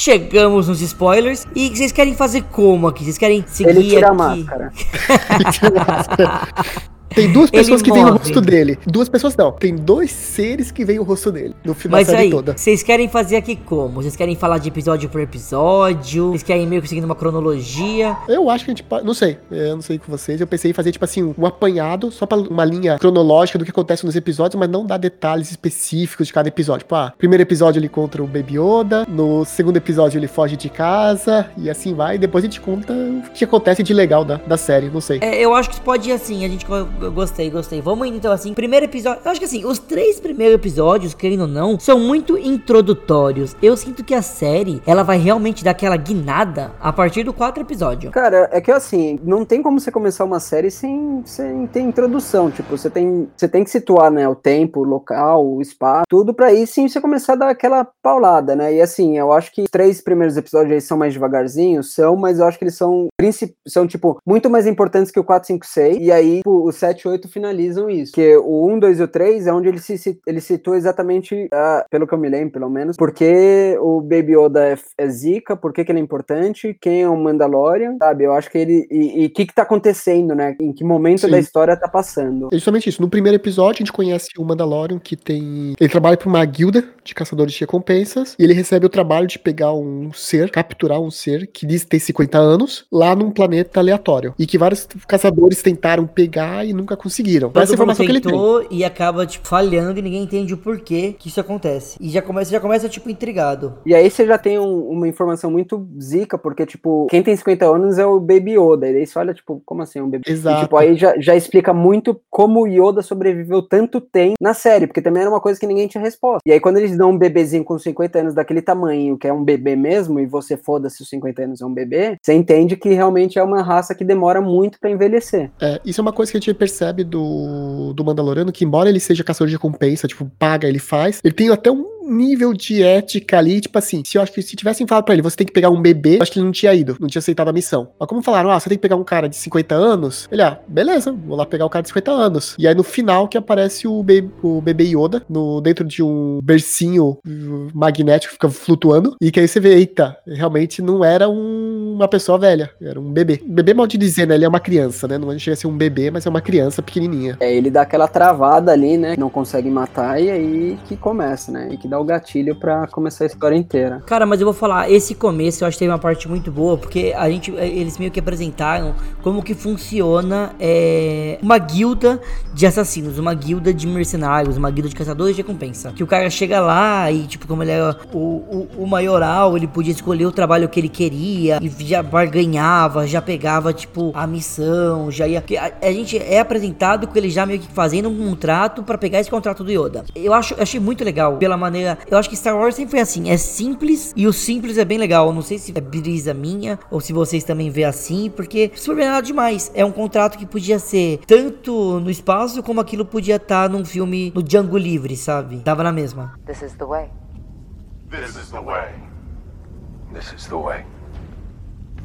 Speaker 1: Chegamos nos spoilers. E vocês querem fazer como aqui? Vocês querem seguir
Speaker 3: Ele tira a
Speaker 1: aqui?
Speaker 3: máscara.
Speaker 2: Tem duas
Speaker 1: Ele
Speaker 2: pessoas que veem o rosto dele. Duas pessoas não. Tem dois seres que veem o rosto dele no final
Speaker 1: Mas
Speaker 2: da série
Speaker 1: aí,
Speaker 2: toda.
Speaker 1: vocês querem fazer aqui como? Vocês querem falar de episódio por episódio? Vocês querem meio que seguindo uma cronologia?
Speaker 2: Eu acho que a gente pode. Não sei. Eu não sei com vocês. Eu pensei em fazer, tipo assim, um apanhado, só pra uma linha cronológica do que acontece nos episódios, mas não dar detalhes específicos de cada episódio. Tipo, ah, primeiro episódio ele contra o Baby Yoda, no segundo episódio ele foge de casa, e assim vai. E depois a gente conta o que acontece de legal da, da série. Não sei.
Speaker 1: É, eu acho que pode ir assim, a gente gostei, gostei. Vamos indo então assim. Primeiro episódio. Eu acho que assim, os três primeiros episódios, querendo ou não, são muito introdutórios. Eu sinto que a série, ela vai realmente dar aquela guinada a partir do quarto episódio.
Speaker 3: Cara, é que assim, não tem como você começar uma série sem, sem ter introdução. Tipo, você tem, você tem que situar, né, o tempo, o local, o espaço, tudo pra aí sim você começar a dar aquela paulada, né? E assim, eu acho que os três primeiros episódios aí são mais devagarzinho, são, mas eu acho que eles são, são tipo, muito mais importantes que o 4, 5, 6. E aí, tipo, o 7 e 8 finalizam isso. Que o 1, 2 e o 3 é onde ele se ele citou exatamente, ah, pelo que eu me lembro, pelo menos, porque o Baby Yoda é, é zica, por que, que ele é importante, quem é o Mandalorian, sabe? Eu acho que ele. E o que, que tá acontecendo, né? Em que momento
Speaker 2: Sim.
Speaker 3: da história tá passando.
Speaker 2: É justamente isso. No primeiro episódio, a gente conhece o Mandalorian, que tem. Ele trabalha para uma guilda de caçadores de recompensas. E ele recebe o trabalho de pegar um ser, capturar um ser que diz ter 50 anos, lá num planeta aleatório. E que vários caçadores tentaram pegar e nunca conseguiram.
Speaker 1: Todo
Speaker 2: Essa é informação que ele tem.
Speaker 1: tentou e acaba, tipo, falhando e ninguém entende o porquê que isso acontece. E já começa, já começa tipo, intrigado.
Speaker 3: E aí você já tem um- uma informação muito zica, porque, tipo, quem tem 50 anos é o Baby Yoda. E aí você olha, tipo, como assim um bebê? E,
Speaker 2: Exato.
Speaker 3: tipo, aí já, já explica muito como o Yoda sobreviveu tanto tempo na série, porque também era uma coisa que ninguém tinha resposta. E aí quando eles dão um bebezinho com 50 anos daquele tamanho, que é um bebê mesmo, e você foda-se os 50 anos é um bebê, você entende que realmente é uma raça que demora muito pra envelhecer.
Speaker 2: É, isso é uma coisa que a gente percebe do, do Mandaloriano, que embora ele seja caçador de recompensa, tipo, paga, ele faz, ele tem até um nível de ética ali, tipo assim, se eu acho que se tivessem falado pra ele, você tem que pegar um bebê, acho que ele não tinha ido, não tinha aceitado a missão. Mas como falaram, ah, você tem que pegar um cara de 50 anos, ele, ah, beleza, vou lá pegar o cara de 50 anos. E aí no final que aparece o, be o bebê Yoda, no, dentro de um bercinho magnético, fica flutuando, e que aí você vê, eita, realmente não era um- uma pessoa velha, era um bebê. Bebê mal de dizer, né, ele é uma criança, né, não chega a ser um bebê, mas é uma criança pequenininha.
Speaker 3: É, ele dá aquela travada ali, né? Não consegue matar, e aí que começa, né? E que dá o gatilho pra começar a história inteira.
Speaker 1: Cara, mas eu vou falar, esse começo eu acho que teve uma parte muito boa, porque a gente, eles meio que apresentaram como que funciona é, uma guilda de assassinos, uma guilda de mercenários, uma guilda de caçadores de recompensa. Que o cara chega lá e, tipo, como ele era o, o, o maioral, ele podia escolher o trabalho que ele queria e já barganhava, já pegava, tipo, a missão, já ia. A, a gente é apresentado com ele já meio que fazendo um contrato pra pegar esse contrato do Yoda. Eu acho, achei muito legal pela maneira. Eu acho que Star Wars sempre foi assim, é simples e o simples é bem legal. Eu não sei se é brisa minha ou se vocês também vê assim, porque super bem nada demais. É um contrato que podia ser tanto no espaço como aquilo podia estar num filme no Django Livre, sabe? Tava na mesma.
Speaker 4: This is the way.
Speaker 5: This is the way. This is the way.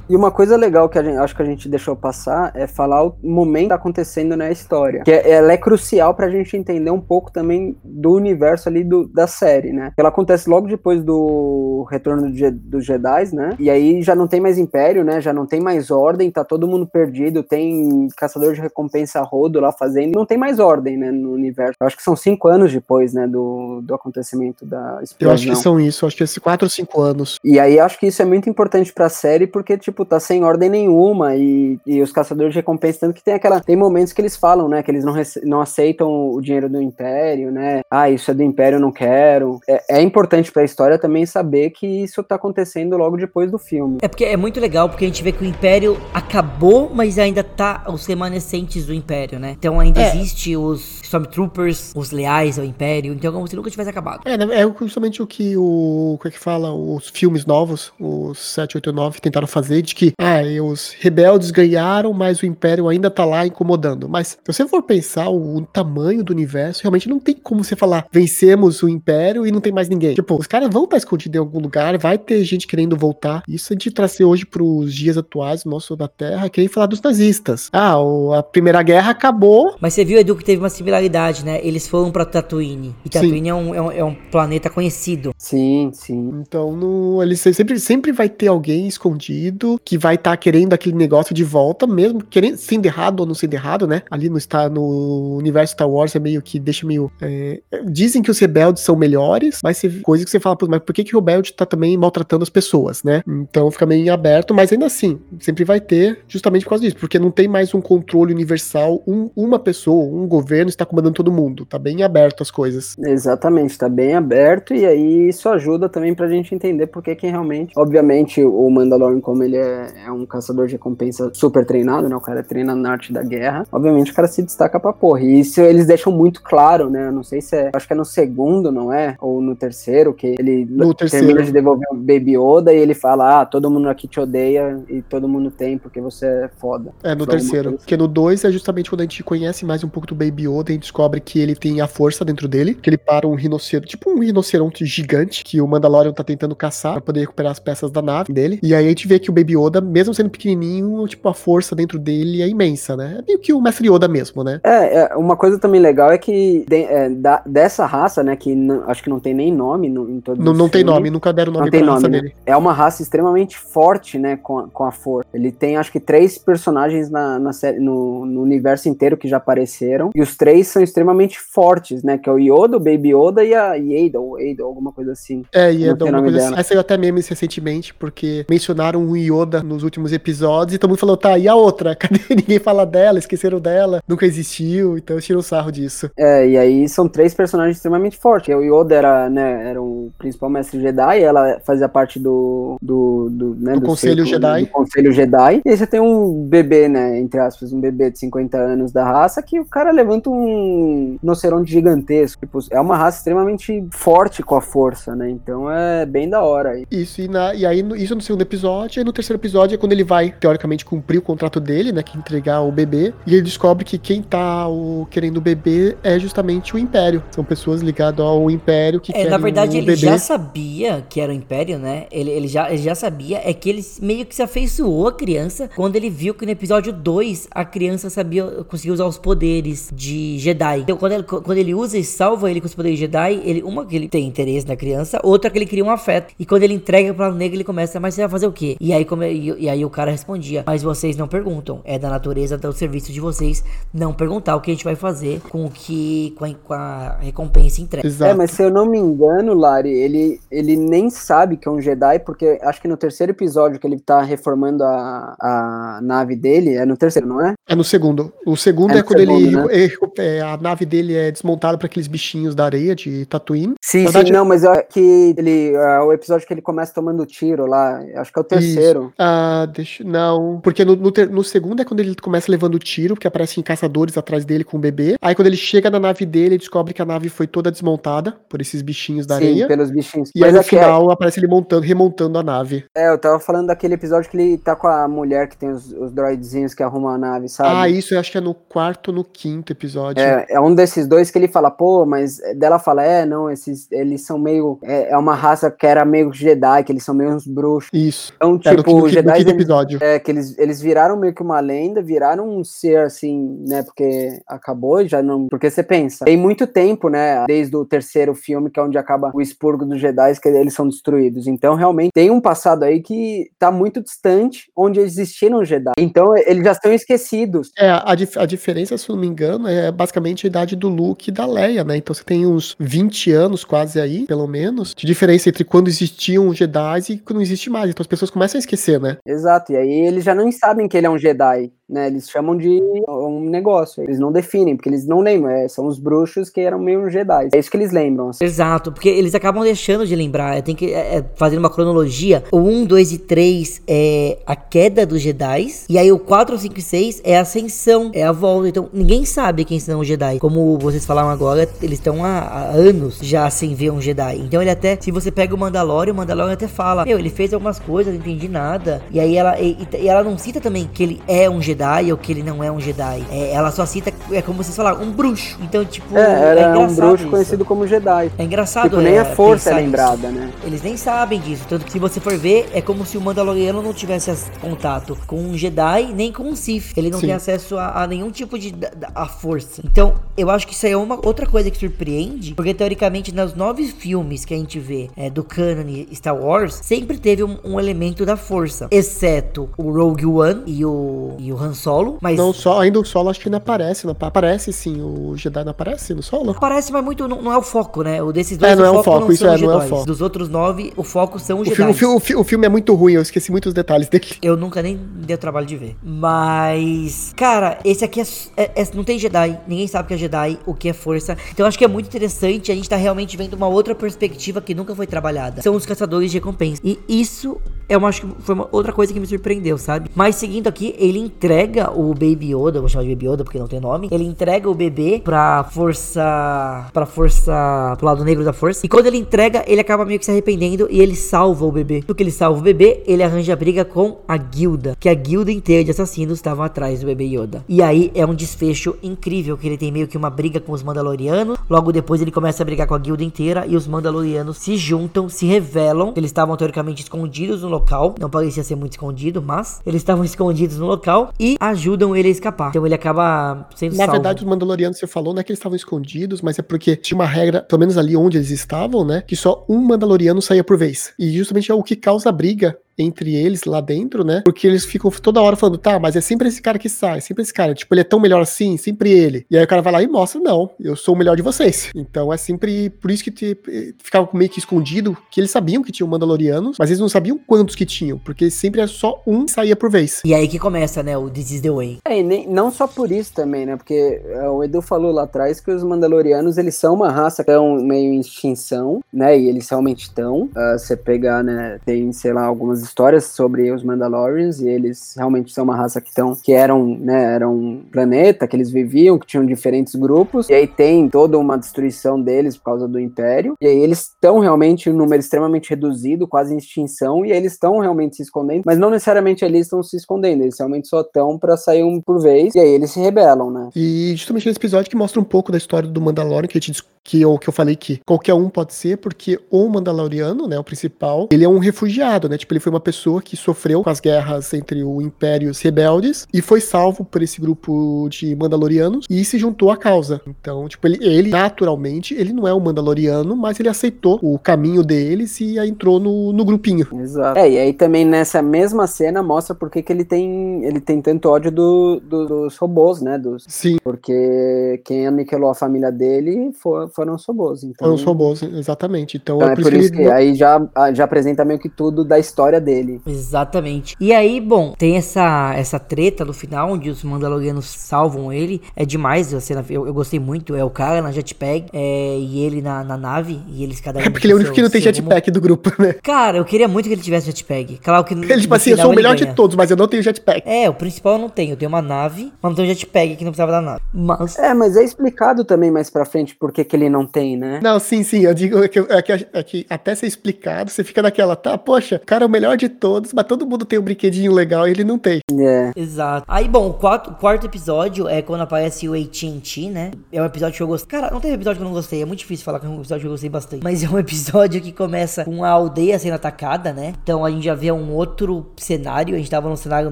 Speaker 3: E uma coisa legal que a gente, acho que a gente deixou passar é falar o momento que tá acontecendo na história. Que é- ela é crucial pra gente entender um pouco também do universo ali do, da série, né? Ela acontece logo depois do retorno do dos Jedi, né? E aí já não tem mais Império, né? Já não tem mais ordem, tá todo mundo perdido, tem caçador de recompensa rodo lá fazendo. Não tem mais ordem, né? No universo. Eu acho que são cinco anos depois, né? Do, do acontecimento da explosão.
Speaker 2: Eu acho que são isso, acho que esses 4 ou 5 anos.
Speaker 3: E aí acho que isso é muito importante pra série, porque, tipo, tá sem ordem nenhuma, e, e os caçadores de recompensa, tanto que tem aquela. Tem momentos que eles falam, né? Que eles não, não aceitam o dinheiro do Império, né? Ah, isso é do Império, eu não quero. É, é importante pra história também saber que isso tá acontecendo logo depois do filme.
Speaker 1: É porque é muito legal, porque a gente vê que o Império acabou, mas ainda tá os remanescentes do Império, né? Então ainda
Speaker 2: É.
Speaker 1: existe os Stormtroopers, os leais ao Império, então é como se nunca tivesse acabado.
Speaker 2: É, né, é justamente o que o. Como é que fala? Os filmes novos, os 7, 8 e 9, tentaram fazer, de que, ah, e os rebeldes ganharam, mas o Império ainda tá lá incomodando. Mas se você for pensar o, o tamanho do universo, realmente não tem como você falar, vencemos o Império e não tem mais ninguém. Tipo, os caras vão estar escondidos em algum lugar, vai ter gente querendo voltar. Isso a gente trazer hoje pros dias atuais, nosso da Terra, querem falar dos nazistas. Ah, o- a Primeira Guerra acabou,
Speaker 1: Mas você viu, Edu, que teve uma similaridade, né? Eles foram pra Tatooine. E Tatooine é um, é, um, é um planeta conhecido.
Speaker 3: Sim, sim.
Speaker 2: Então, no, ele se- sempre, sempre vai ter alguém escondido que vai estar querendo aquele negócio de volta, mesmo querendo, sendo errado ou não sendo errado, né? Ali no, Star, no universo Star Wars é meio que deixa meio. é, dizem que os rebeldes são melhores, mas você, coisa que você fala, "Pô, mas por que, que o rebelde tá também maltratando as pessoas, né? Então fica meio em aberto, mas ainda assim, sempre vai ter, justamente por causa disso, porque não tem mais um controle universal, um- uma pessoa, um governo está comandando todo mundo, tá bem aberto as coisas.
Speaker 3: Exatamente, tá bem aberto e aí isso ajuda também pra gente entender porque que realmente, obviamente, o Mandalorian, como ele é, é um caçador de recompensa super treinado, né? O cara treina na arte da guerra, obviamente o cara se destaca pra porra. E isso eles deixam muito claro, né? Eu não sei se é, acho que é no segundo, não é? Ou no terceiro, que ele
Speaker 2: No terceiro.
Speaker 3: termina de devolver o Baby Yoda e ele fala: Ah, todo mundo aqui te odeia e todo mundo tem porque você é foda.
Speaker 2: É, no terceiro.
Speaker 3: assim.
Speaker 2: Porque no 2 é justamente quando a gente conhece mais um pouco do Baby Yoda e descobre que ele tem a força dentro dele, que ele para um rinoceronte, tipo um rinoceronte gigante, que o Mandalorian tá tentando caçar pra poder recuperar as peças da nave dele. E aí a gente vê que o Baby Yoda, mesmo sendo pequenininho, tipo, a força dentro dele é imensa, né? É meio que o Mestre Yoda mesmo, né?
Speaker 3: É, é, uma coisa também legal é que de- é, da- dessa raça, né, que não- acho que não tem nem nome no, em todos
Speaker 2: Não, não tem nome, nunca deram nome
Speaker 3: Não tem
Speaker 2: pra raça
Speaker 3: nome, né?
Speaker 2: dele.
Speaker 3: É uma raça extremamente forte, né, com a, com a força. Ele tem, acho que, três personagens na, na série, no, no universo inteiro que já apareceram, e os três são extremamente fortes, né, que é o Yoda, o Baby Yoda e a Yoda, ou alguma coisa assim.
Speaker 2: É, e é
Speaker 3: Não
Speaker 2: de
Speaker 3: tem
Speaker 2: uma
Speaker 3: nome
Speaker 2: coisa
Speaker 3: dela.
Speaker 2: assim. Aí saiu até memes recentemente, porque mencionaram o Yoda Yoda nos últimos episódios e todo mundo falou, tá, e a outra? Cadê? Ninguém fala dela, esqueceram dela, nunca existiu, então tiram sarro disso.
Speaker 3: É, e aí são três personagens extremamente fortes. O Yoda era, né, era o principal mestre Jedi, ela fazia parte do. do, do, né,
Speaker 2: Do Conselho
Speaker 3: círculo,
Speaker 2: Jedi.
Speaker 3: Do Conselho Jedi. E aí você tem um bebê, né, entre aspas, um bebê de 50 anos da raça, que o cara levanta um rinoceronte gigantesco. Tipo, é uma raça extremamente forte com a força, né? Então é bem da hora.
Speaker 2: Isso, e, na, e aí isso no segundo episódio, e no terceiro episódio é quando ele vai, teoricamente, cumprir o contrato dele, né? Que entregar o bebê. E ele descobre que quem tá o, querendo o bebê é justamente o Império. São pessoas ligadas ao Império que
Speaker 1: É,
Speaker 2: querem
Speaker 1: na verdade,
Speaker 2: o
Speaker 1: ele
Speaker 2: bebê.
Speaker 1: já sabia que era o Império, né? Ele, ele, já, ele já sabia. É que ele meio que se afeiçoou a criança quando ele viu que no episódio 2 a criança sabia, conseguia usar os poderes de Jedi. Então, quando ele, quando ele usa e salva ele com os poderes de Jedi, ele, uma que ele tem interesse na criança, outra que ele cria um afeto. E quando ele entrega pra negra, ele começa, mas você vai fazer o quê? E aí, come, e, e aí o cara respondia, mas vocês não perguntam. É da natureza do serviço de vocês não perguntar o que a gente vai fazer com o que. com a, com a recompensa entregue.
Speaker 2: Exato.
Speaker 3: É, mas se eu não me engano, Lari, ele, ele nem sabe que é um Jedi, porque acho que no terceiro episódio que ele tá reformando a, a nave dele, é no terceiro, não é?
Speaker 2: É no segundo. O segundo
Speaker 3: É
Speaker 2: é, quando ele,
Speaker 3: segundo,
Speaker 2: é, é, a nave dele é desmontada para aqueles bichinhos da areia de Tatooine.
Speaker 3: Sim,
Speaker 2: Na verdade-
Speaker 3: sim, não, mas é que ele, é o episódio que ele começa tomando tiro lá, acho que é o terceiro.
Speaker 2: Ah, deixa. Não. Porque no, no, ter- no segundo é quando ele começa levando tiro, porque aparecem caçadores atrás dele com o bebê. Aí quando ele chega na nave dele, ele descobre que a nave foi toda desmontada por esses bichinhos da
Speaker 3: Sim,
Speaker 2: areia.
Speaker 3: pelos bichinhos.
Speaker 2: E aí
Speaker 3: mas
Speaker 2: no
Speaker 3: é é-
Speaker 2: final aparece ele montando, remontando a nave.
Speaker 3: é, eu tava falando daquele episódio que ele tá com a mulher que tem os, os droidzinhos que arrumam a nave, sabe?
Speaker 2: Ah, isso eu acho que é no quarto no quinto episódio.
Speaker 3: É, é um desses dois que ele fala, pô, mas dela fala, é, não, esses, eles são meio, é, é uma raça que era meio Jedi, que eles são meio uns bruxos.
Speaker 2: Isso.
Speaker 3: Então,
Speaker 2: É
Speaker 3: tipo,
Speaker 2: no, no
Speaker 3: Jedi,
Speaker 2: episódio.
Speaker 3: é, que eles, eles viraram meio que uma lenda, viraram um ser, assim, né, porque acabou, já não, porque você pensa, tem muito tempo, né, desde o terceiro filme, que é onde acaba o expurgo dos Jedi, que eles são destruídos, então, realmente, tem um passado aí que tá muito distante, onde existiram os Jedi, então, eles já estão esquecidos,
Speaker 2: É, a, dif- a diferença, se não me engano, é basicamente a idade do Luke e da Leia, né? Então você tem uns 20 anos quase aí, pelo menos, de diferença entre quando existiam os Jedi e quando não existe mais. Então as pessoas começam a esquecer, né?
Speaker 3: Exato, e aí eles já não sabem que ele é um Jedi, né? Eles chamam de um negócio, eles não definem, porque eles não lembram, é, são os bruxos que eram meio Jedi. É isso que eles lembram. assim.
Speaker 1: Exato, porque eles acabam deixando de lembrar. Tem que é, é, fazer uma cronologia. O 1, 2 e 3 é a queda dos Jedi. E aí o 4, 5 e 6 é a ascensão, é a volta. Então ninguém sabe quem são os Jedi. Como vocês falaram agora, eles estão há, há anos já sem ver um Jedi. Então ele até, se você pega o Mandalorian, o Mandalorian até fala: Meu, ele fez algumas coisas, não entendi nada. E aí ela, e, e ela não cita também que ele é um Jedi ou que ele não é um Jedi. É, ela só cita, é como vocês falaram, um bruxo. Então, tipo,
Speaker 3: É, era um
Speaker 1: engraçado
Speaker 3: bruxo
Speaker 1: isso.
Speaker 3: conhecido como Jedi.
Speaker 1: É engraçado,
Speaker 3: Tipo, nem
Speaker 1: é,
Speaker 3: a força é lembrada,
Speaker 1: nisso.
Speaker 3: né?
Speaker 1: Eles nem sabem disso. Tanto que se você for ver, é como se o Mandaloriano não tivesse contato com um Jedi nem com um Sith. Ele não
Speaker 2: Sim.
Speaker 1: tem acesso a, a nenhum tipo de a força. Então, eu acho que isso aí é uma outra coisa que surpreende, porque teoricamente nos nove filmes que a gente vê é, do canon Star Wars, sempre teve um, um elemento da força, exceto o Rogue One e o, e o Han Solo. Mas
Speaker 2: Não, só, ainda o solo acho que não aparece. Não, apa- aparece sim, o Jedi não aparece no solo?
Speaker 1: Parece, mas muito não, não é o foco, né? O desses dois
Speaker 2: É, não é o
Speaker 1: foco
Speaker 2: foco, isso
Speaker 1: são
Speaker 2: é, não é o foco.
Speaker 1: Dos outros nove, o foco são os
Speaker 2: O filme,
Speaker 1: Jedi.
Speaker 2: fi- o fi- o filme é muito ruim, eu esqueci muitos detalhes dele.
Speaker 1: Eu nunca nem dei o trabalho de ver. Mas, cara, esse aqui é, é- é- não tem Jedi. Ninguém sabe que é Jedi, o que é força. Então acho que é muito interessante. A gente tá realmente vendo uma outra perspectiva que nunca foi trabalhada. São os caçadores de recompensa. E isso eu acho que foi uma outra coisa que me surpreendeu, sabe? Mas seguindo aqui, ele entrega o Baby Yoda, vou chamar de Baby Yoda porque não tem nome. Ele entrega o bebê pra força. pra força. pro lado negro da força. E quando ele entrega, ele acaba meio que se arrependendo e ele salva o bebê. Porque ele salva o bebê, ele arranja briga com a guilda. Que a guilda inteira de assassinos estavam atrás do bebê Yoda. E aí é um desfecho incrível, que ele tem meio que uma briga com os Mandalorianos. Logo depois ele começa a brigar com a guilda inteira. E os Mandalorianos se juntam, se revelam. Eles estavam teoricamente escondidos no local. Não parecia ser muito escondido, mas eles estavam escondidos no local e ajudam ele a escapar. Então ele acaba sendo
Speaker 2: Na
Speaker 1: salvo.
Speaker 2: verdade, os Mandalorianos, você falou, não é que eles estavam escondidos, mas é porque tinha uma regra, pelo menos ali onde eles estavam, né? Que só um Mandaloriano saía por vez. E justamente é o que causa a briga entre eles lá dentro, né? Porque eles ficam toda hora falando, tá, mas é sempre esse cara que sai, sempre esse cara. Tipo, ele é tão melhor assim, sempre ele. E aí o cara vai lá e mostra, não, eu sou o melhor de vocês. Então é sempre por isso que te, ficava meio que escondido, que eles sabiam que tinham Mandalorianos, mas eles não sabiam quantos que tinham, porque sempre é só um que saía por vez.
Speaker 1: E aí que começa, né, o This is the Way.
Speaker 3: É, e nem, não só por isso também, né? Porque é, o Edu falou lá atrás que os Mandalorianos, eles são uma raça que estão meio em extinção, né? E eles realmente estão. Ah, você pegar, né? Tem, sei lá, algumas histórias sobre os Mandalorians e eles realmente são uma raça que estão, que eram, né? Era um planeta que eles viviam, que tinham diferentes grupos. E aí tem toda uma destruição deles por causa do Império. E aí eles estão realmente em um número extremamente reduzido, quase em extinção. E eles estão realmente se escondendo, mas não necessariamente eles estão se escondendo. Eles realmente só estão pra sair um por vez. E aí eles se rebelam, né?
Speaker 2: E justamente nesse episódio que mostra um pouco da história do Mandalorian, que, a gente, que, eu, que eu falei que qualquer um pode ser, porque o Mandaloriano, né, o principal, ele é um refugiado, né? Tipo, ele foi uma pessoa que sofreu com as guerras entre o Império e os rebeldes e foi salvo por esse grupo de Mandalorianos e se juntou à causa. Então, tipo, ele, ele naturalmente, ele não é um Mandaloriano, mas ele aceitou o caminho deles e entrou no, no grupinho.
Speaker 3: Exato. É, e aí também nessa mesma cena mostra por que que ele tem, ele tem tanto ódio do, do- dos robôs, né? Dos,
Speaker 2: Sim,
Speaker 3: porque quem aniquilou a família dele for- foram os robôs. Então,
Speaker 2: foram os robôs, exatamente. Então,
Speaker 3: então é por isso que
Speaker 2: ele-
Speaker 3: aí já, já apresenta meio que tudo da história dele.
Speaker 1: Exatamente. E aí, bom, tem essa essa treta no final, onde os Mandalorianos salvam ele. É demais a cena, eu, eu gostei muito. É o cara na jetpack é, e ele na, na nave, e eles cada um.
Speaker 2: É porque ele é o único que não tem jetpack do grupo, né?
Speaker 1: Cara, eu queria muito que ele tivesse jetpack. Claro que
Speaker 2: Ele, tipo assim, eu sou o melhor de todos, mas eu não tenho jetpack.
Speaker 1: É, o principal eu não tenho. Eu tenho uma nave, mas não tenho jetpack que não precisava da nave. Mas.
Speaker 3: É, mas é explicado também mais pra frente por que que ele não tem, né?
Speaker 2: Não, sim, sim, eu digo é que, é que- é que até ser explicado, você fica naquela, tá, poxa, cara é o melhor de todos, mas todo mundo tem um brinquedinho legal e ele não tem.
Speaker 3: É.
Speaker 1: Exato. Aí, bom, o quarto, o quarto episódio é quando aparece o AT&T, né? É um episódio que eu gostei. Cara, não teve episódio que eu não gostei. É muito difícil falar que é um episódio que eu gostei bastante. Mas é um episódio que começa com a aldeia sendo atacada, né? Então a gente já vê um outro cenário. A gente tava num cenário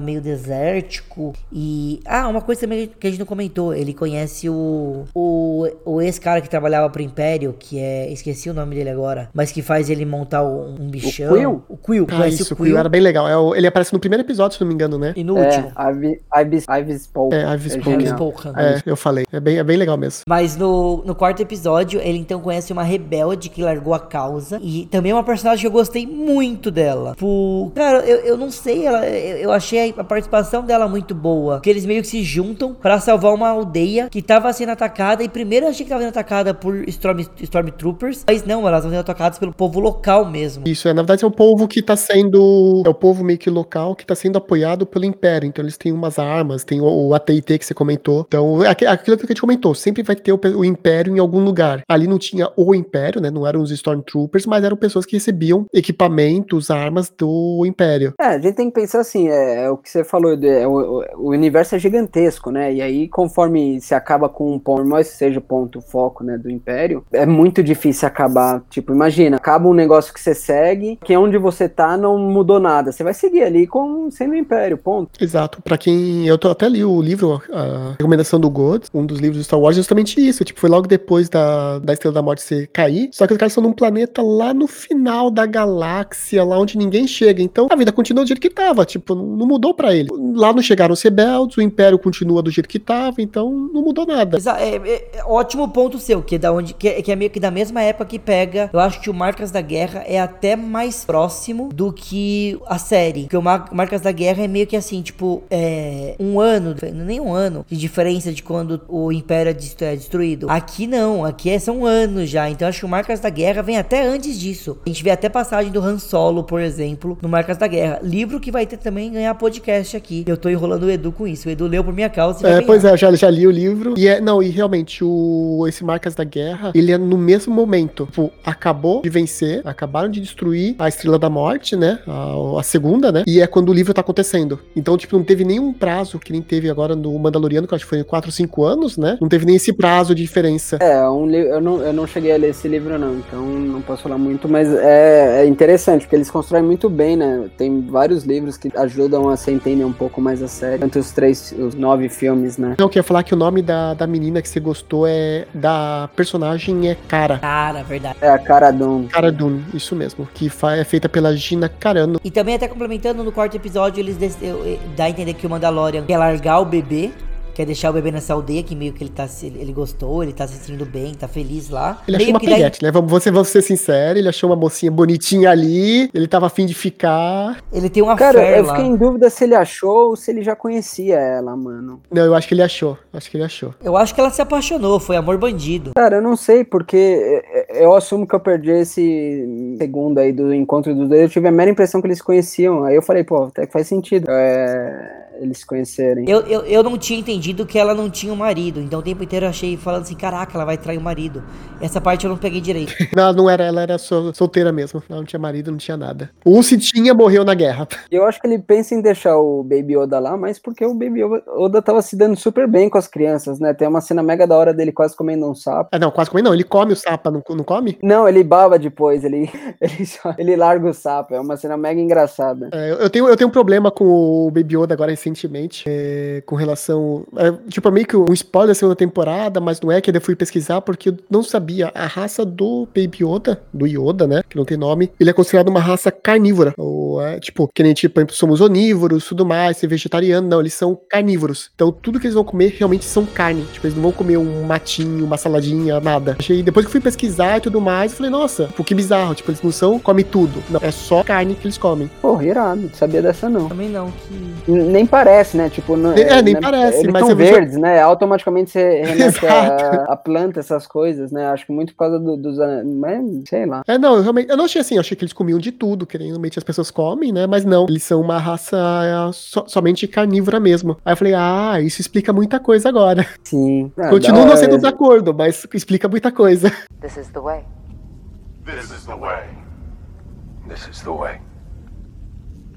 Speaker 1: meio desértico. E... Ah, uma coisa também que a gente não comentou. Ele conhece o... O, o ex-cara que trabalhava pro Império, que é... Esqueci o nome dele agora. Mas que faz ele montar um, um bichão.
Speaker 3: Quill?
Speaker 1: O Quill.
Speaker 2: Ah,
Speaker 1: conhece
Speaker 2: isso,
Speaker 1: o Quill.
Speaker 2: era bem legal. É o- ele aparece no primeiro episódio, se não me engano, né?
Speaker 1: E no
Speaker 3: É,
Speaker 1: último.
Speaker 3: Ivy's Paul.
Speaker 2: É,
Speaker 3: É genial.
Speaker 1: Polkan.
Speaker 2: É, eu falei. É bem, é bem legal mesmo.
Speaker 1: Mas no, no quarto episódio, ele então conhece uma rebelde que largou a causa. E também é uma personagem que eu gostei muito dela. Tipo, cara, eu, eu não sei, ela, eu, eu achei a participação dela muito boa. Que eles meio que se juntam pra salvar uma aldeia que tava sendo atacada. E primeiro eu achei que tava sendo atacada por Storm, Stormtroopers. Mas não, elas estão sendo atacadas pelo povo local mesmo.
Speaker 2: Isso, é, na verdade é o povo que tá sendo. É o povo meio que local que tá sendo apoiado pelo Império. Então eles têm umas armas, tem o, o AT&T que você comentou. Então, é aqu- aquilo que a gente comentou, sempre vai ter o, o Império em algum lugar. Ali não tinha o Império, né? Não eram os Stormtroopers, mas eram pessoas que recebiam equipamentos, armas do Império.
Speaker 3: É, a gente tem que pensar assim, é, é o que você falou, Edu, é, o, o- universo é gigantesco, né? E aí, conforme se acaba com um ponto, mais seja o ponto foco, né, do Império, é muito difícil acabar. Tipo, imagina, acaba um negócio que você segue, que onde você tá não mudou nada. Você vai seguir ali como sendo o Império, ponto.
Speaker 2: Exato. Pra quem. Eu tô, até li o livro, a recomendação do God, um dos livros do Star Wars, justamente isso. Tipo, foi logo depois da, da Estrela da Morte ser cair. Só que os caras estão num planeta lá no final da galáxia, lá onde ninguém chega. Então a vida continua do jeito que tava. Tipo, não, mudou pra ele. Lá não chegaram os rebeldes, o Império continua do jeito que tava, então não mudou nada.
Speaker 1: É, é- é ótimo ponto seu, que é, da onde, que, é, que é meio que da mesma época que pega. Eu acho que o Marcas da Guerra é até mais próximo do que a série. Porque o Mar- Marcas da Guerra é meio que assim, tipo, é, um ano, nem um ano de diferença de quando o Império é é destruído. Aqui não, aqui é, são anos já. Então acho que o Marcas da Guerra vem até antes disso. A gente vê até passagem do Han Solo, por exemplo, no Marcas da Guerra. Livro que vai ter também ganhar podcast aqui. Eu tô enrolando o Edu com isso. O Edu leu por minha causa e
Speaker 2: É, pois é, eu já, já li o livro. E é, não, e realmente, o, esse Marcas da Guerra, ele é no mesmo momento. Tipo, acabou de vencer, acabaram de destruir a Estrela da Morte, né? A, a segunda, né? E é quando o livro tá acontecendo. Então, tipo, não teve nenhum prazo que nem teve agora no Mandaloriano, que eu acho que foi 4 ou 5 anos, né? Não teve nem esse prazo de diferença.
Speaker 3: É, um eu, não, eu não cheguei a ler esse livro, não, então não posso falar muito, mas é, é interessante, porque eles constroem muito bem, né? Tem vários livros que ajudam a se entender um pouco mais a série, tanto os três, os nove filmes, né?
Speaker 2: Não, eu queria falar que o nome da, da menina que você gostou é. Da personagem é Cara.
Speaker 1: Cara, verdade.
Speaker 3: É a Cara Dune.
Speaker 2: Cara Dune, isso mesmo. Que é feita pela Gina Carano.
Speaker 1: E também até complementando, no quarto episódio, eles eu- dá a entender que o Mandalorian quer largar o bebê. Quer deixar o bebê nessa aldeia que meio que ele tá se- ele gostou, ele tá se sentindo bem, tá feliz lá.
Speaker 2: Ele
Speaker 1: meio
Speaker 2: achou uma peguete, né? Vamos, você, vamos ser sincero, ele achou uma mocinha bonitinha ali, ele tava afim de ficar.
Speaker 1: Ele tem uma
Speaker 3: Cara,
Speaker 1: fé
Speaker 3: eu
Speaker 1: lá.
Speaker 3: fiquei em dúvida se ele achou ou se ele já conhecia ela, mano.
Speaker 2: Não, eu acho que ele achou. Acho que ele achou.
Speaker 1: Eu acho que ela se apaixonou, foi amor bandido.
Speaker 3: Cara, eu não sei, porque é, é, eu assumo que eu perdi esse segundo aí do encontro dos dois. Eu tive a mera impressão que eles se conheciam. Aí eu falei, pô, até que faz sentido é, eles se conhecerem.
Speaker 1: Eu, eu, eu não tinha entendido que ela não tinha um marido. Então o tempo inteiro eu achei falando assim, caraca, ela vai trair o marido. Essa parte eu não peguei direito.
Speaker 2: Não, não era, ela era sol- solteira mesmo. Ela não tinha marido, não tinha nada. O se tinha, morreu na guerra.
Speaker 3: Eu acho que ele pensa em deixar o Baby Yoda lá, mas porque o Baby Yoda tava se dando super bem com as crianças, né? Tem uma cena mega da hora dele quase comendo um sapo.
Speaker 2: Ah, não, quase come não. Ele come o sapo, não, não come?
Speaker 3: Não, ele baba depois, ele, ele, só- ele larga o sapo. É uma cena mega engraçada.
Speaker 2: É, eu, tenho, eu tenho um problema com o Baby Yoda agora recentemente, é, com relação. é, tipo, é meio que um spoiler da segunda temporada, mas não é que eu fui pesquisar porque eu não sabia. A raça do Baby Yoda, do Yoda, né? Que não tem nome, ele é considerado uma raça carnívora. Ou, é, tipo, que nem tipo, somos onívoros, tudo mais, ser vegetariano. Não, eles são carnívoros. Então tudo que eles vão comer realmente são carne. Tipo, eles não vão comer um matinho, uma saladinha, nada. Achei, depois que fui pesquisar e tudo mais, eu falei, nossa, tipo, que bizarro. Tipo, eles não são, come tudo. Não, é só carne que eles comem.
Speaker 3: Porra, irado. Não sabia dessa não.
Speaker 1: Também não, que.
Speaker 3: Nem parece, né? Tipo, não,
Speaker 2: É, nem
Speaker 3: né?
Speaker 2: parece,
Speaker 3: Eles
Speaker 2: mas
Speaker 3: são verdes, né? Automaticamente você remete a, a planta, essas coisas, né? Acho que muito por causa do- dos. Mas, sei lá.
Speaker 2: É, não, eu realmente. Eu não achei assim, eu achei que eles comiam de tudo, que realmente as pessoas comem, né? Mas não, eles são uma raça é, so- somente carnívora mesmo. Aí eu falei, ah, isso explica muita coisa agora.
Speaker 3: Sim. Ah,
Speaker 2: Continuo não
Speaker 3: hora.
Speaker 2: sendo de acordo, mas explica muita coisa.
Speaker 4: This is the way.
Speaker 5: This is the way. This is the way.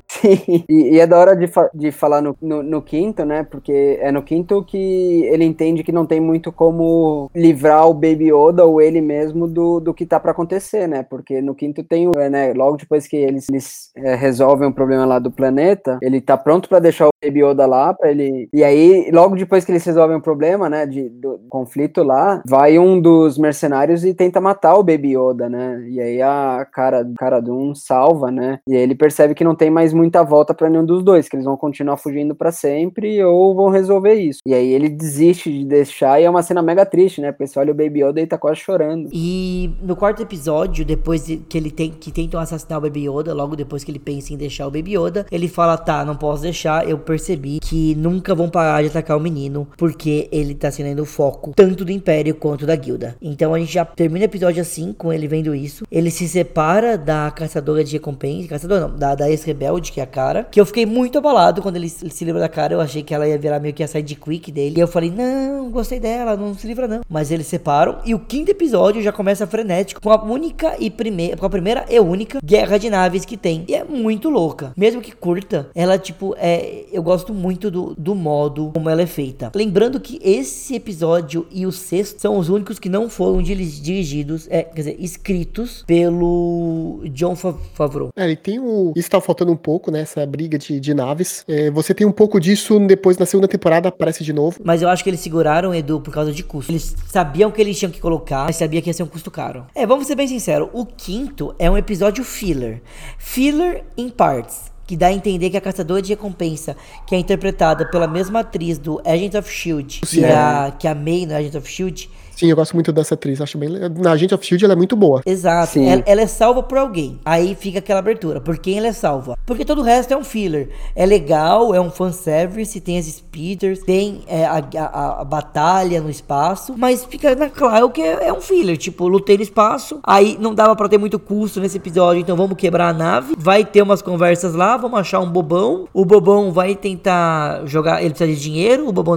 Speaker 3: Sim. E, e é da hora de, fa- de falar no, no, no quinto, né? Porque é no quinto que ele entende que não tem muito como livrar o Baby Yoda ou ele mesmo do, do que tá pra acontecer, né? Porque no quinto tem o, né? Logo depois que eles, eles é, resolvem o problema lá do planeta, ele tá pronto pra deixar o Baby Yoda lá pra ele. E aí, logo depois que eles resolvem o problema, né? De, do conflito lá, vai um dos mercenários e tenta matar o Baby Yoda, né? E aí a cara, cara de um salva, né? E aí ele percebe que não tem mais muita volta pra nenhum dos dois, que eles vão continuar fugindo pra sempre ou vão resolver isso. E aí ele desiste de deixar e é uma cena mega triste, né? Porque você olha o Baby Yoda e tá quase chorando.
Speaker 1: E no quarto episódio, depois de- que ele tem que tentam assassinar o Baby Yoda, logo depois que ele pensa em deixar o Baby Yoda, ele fala: "Tá, não posso deixar. Eu percebi que nunca vão parar de atacar o menino, porque ele tá sendo o foco tanto do Império quanto da Guilda". Então a gente já termina o episódio assim, com ele vendo isso. Ele se separa da caçadora de recompensa, caçadora não, da, da ex-rebelde, que é a cara, que eu fiquei muito abalado quando ele se livra da cara. Eu achei que ela ia virar meio que a sidequick dele. E eu falei: "Não, gostei dela, não se livra não". Mas eles separam e o quinto episódio já começa frenético com a única e primeira, com a primeira e única guerra de naves que tem. E é muito louca. Mesmo que curta, ela tipo é, eu gosto muito do, do modo como ela é feita. Lembrando que esse episódio e o sexto são os únicos que não foram diri- dirigidos, é, quer dizer, escritos pelo John Fa- Favreau.
Speaker 2: É, ele tem o. Isso tá faltando um pouco, né? Essa briga de, de naves. É, você tem um pouco disso depois na segunda temporada, aparece de novo.
Speaker 1: Mas eu acho que eles seguraram Edu por causa de custo. Eles sabiam que eles tinham que colocar, mas sabia que ia ser um custo caro. É, vamos ser bem sinceros. O quinto é um episódio filler. Filler em partes. Que dá a entender que a caçadora de recompensa, que é interpretada pela mesma atriz do Agent of Shield, que é a, que é a May no Agent of Shield,
Speaker 2: Sim, eu gosto muito dessa atriz. Acho bem. Na Agent of Shield ela é muito boa.
Speaker 1: Exato. Ela, ela é salva por alguém. Aí fica aquela abertura. Por quem ela é salva? Porque todo o resto é um filler. É legal, é um fanservice, tem as speeders, tem é, a, a- a batalha no espaço. Mas fica na claro que é, é um filler. Tipo, lutei no espaço. Aí não dava pra ter muito custo nesse episódio. Então vamos quebrar a nave. Vai ter umas conversas lá. Vamos achar um bobão. O bobão vai tentar jogar. Ele precisa de dinheiro. O bobão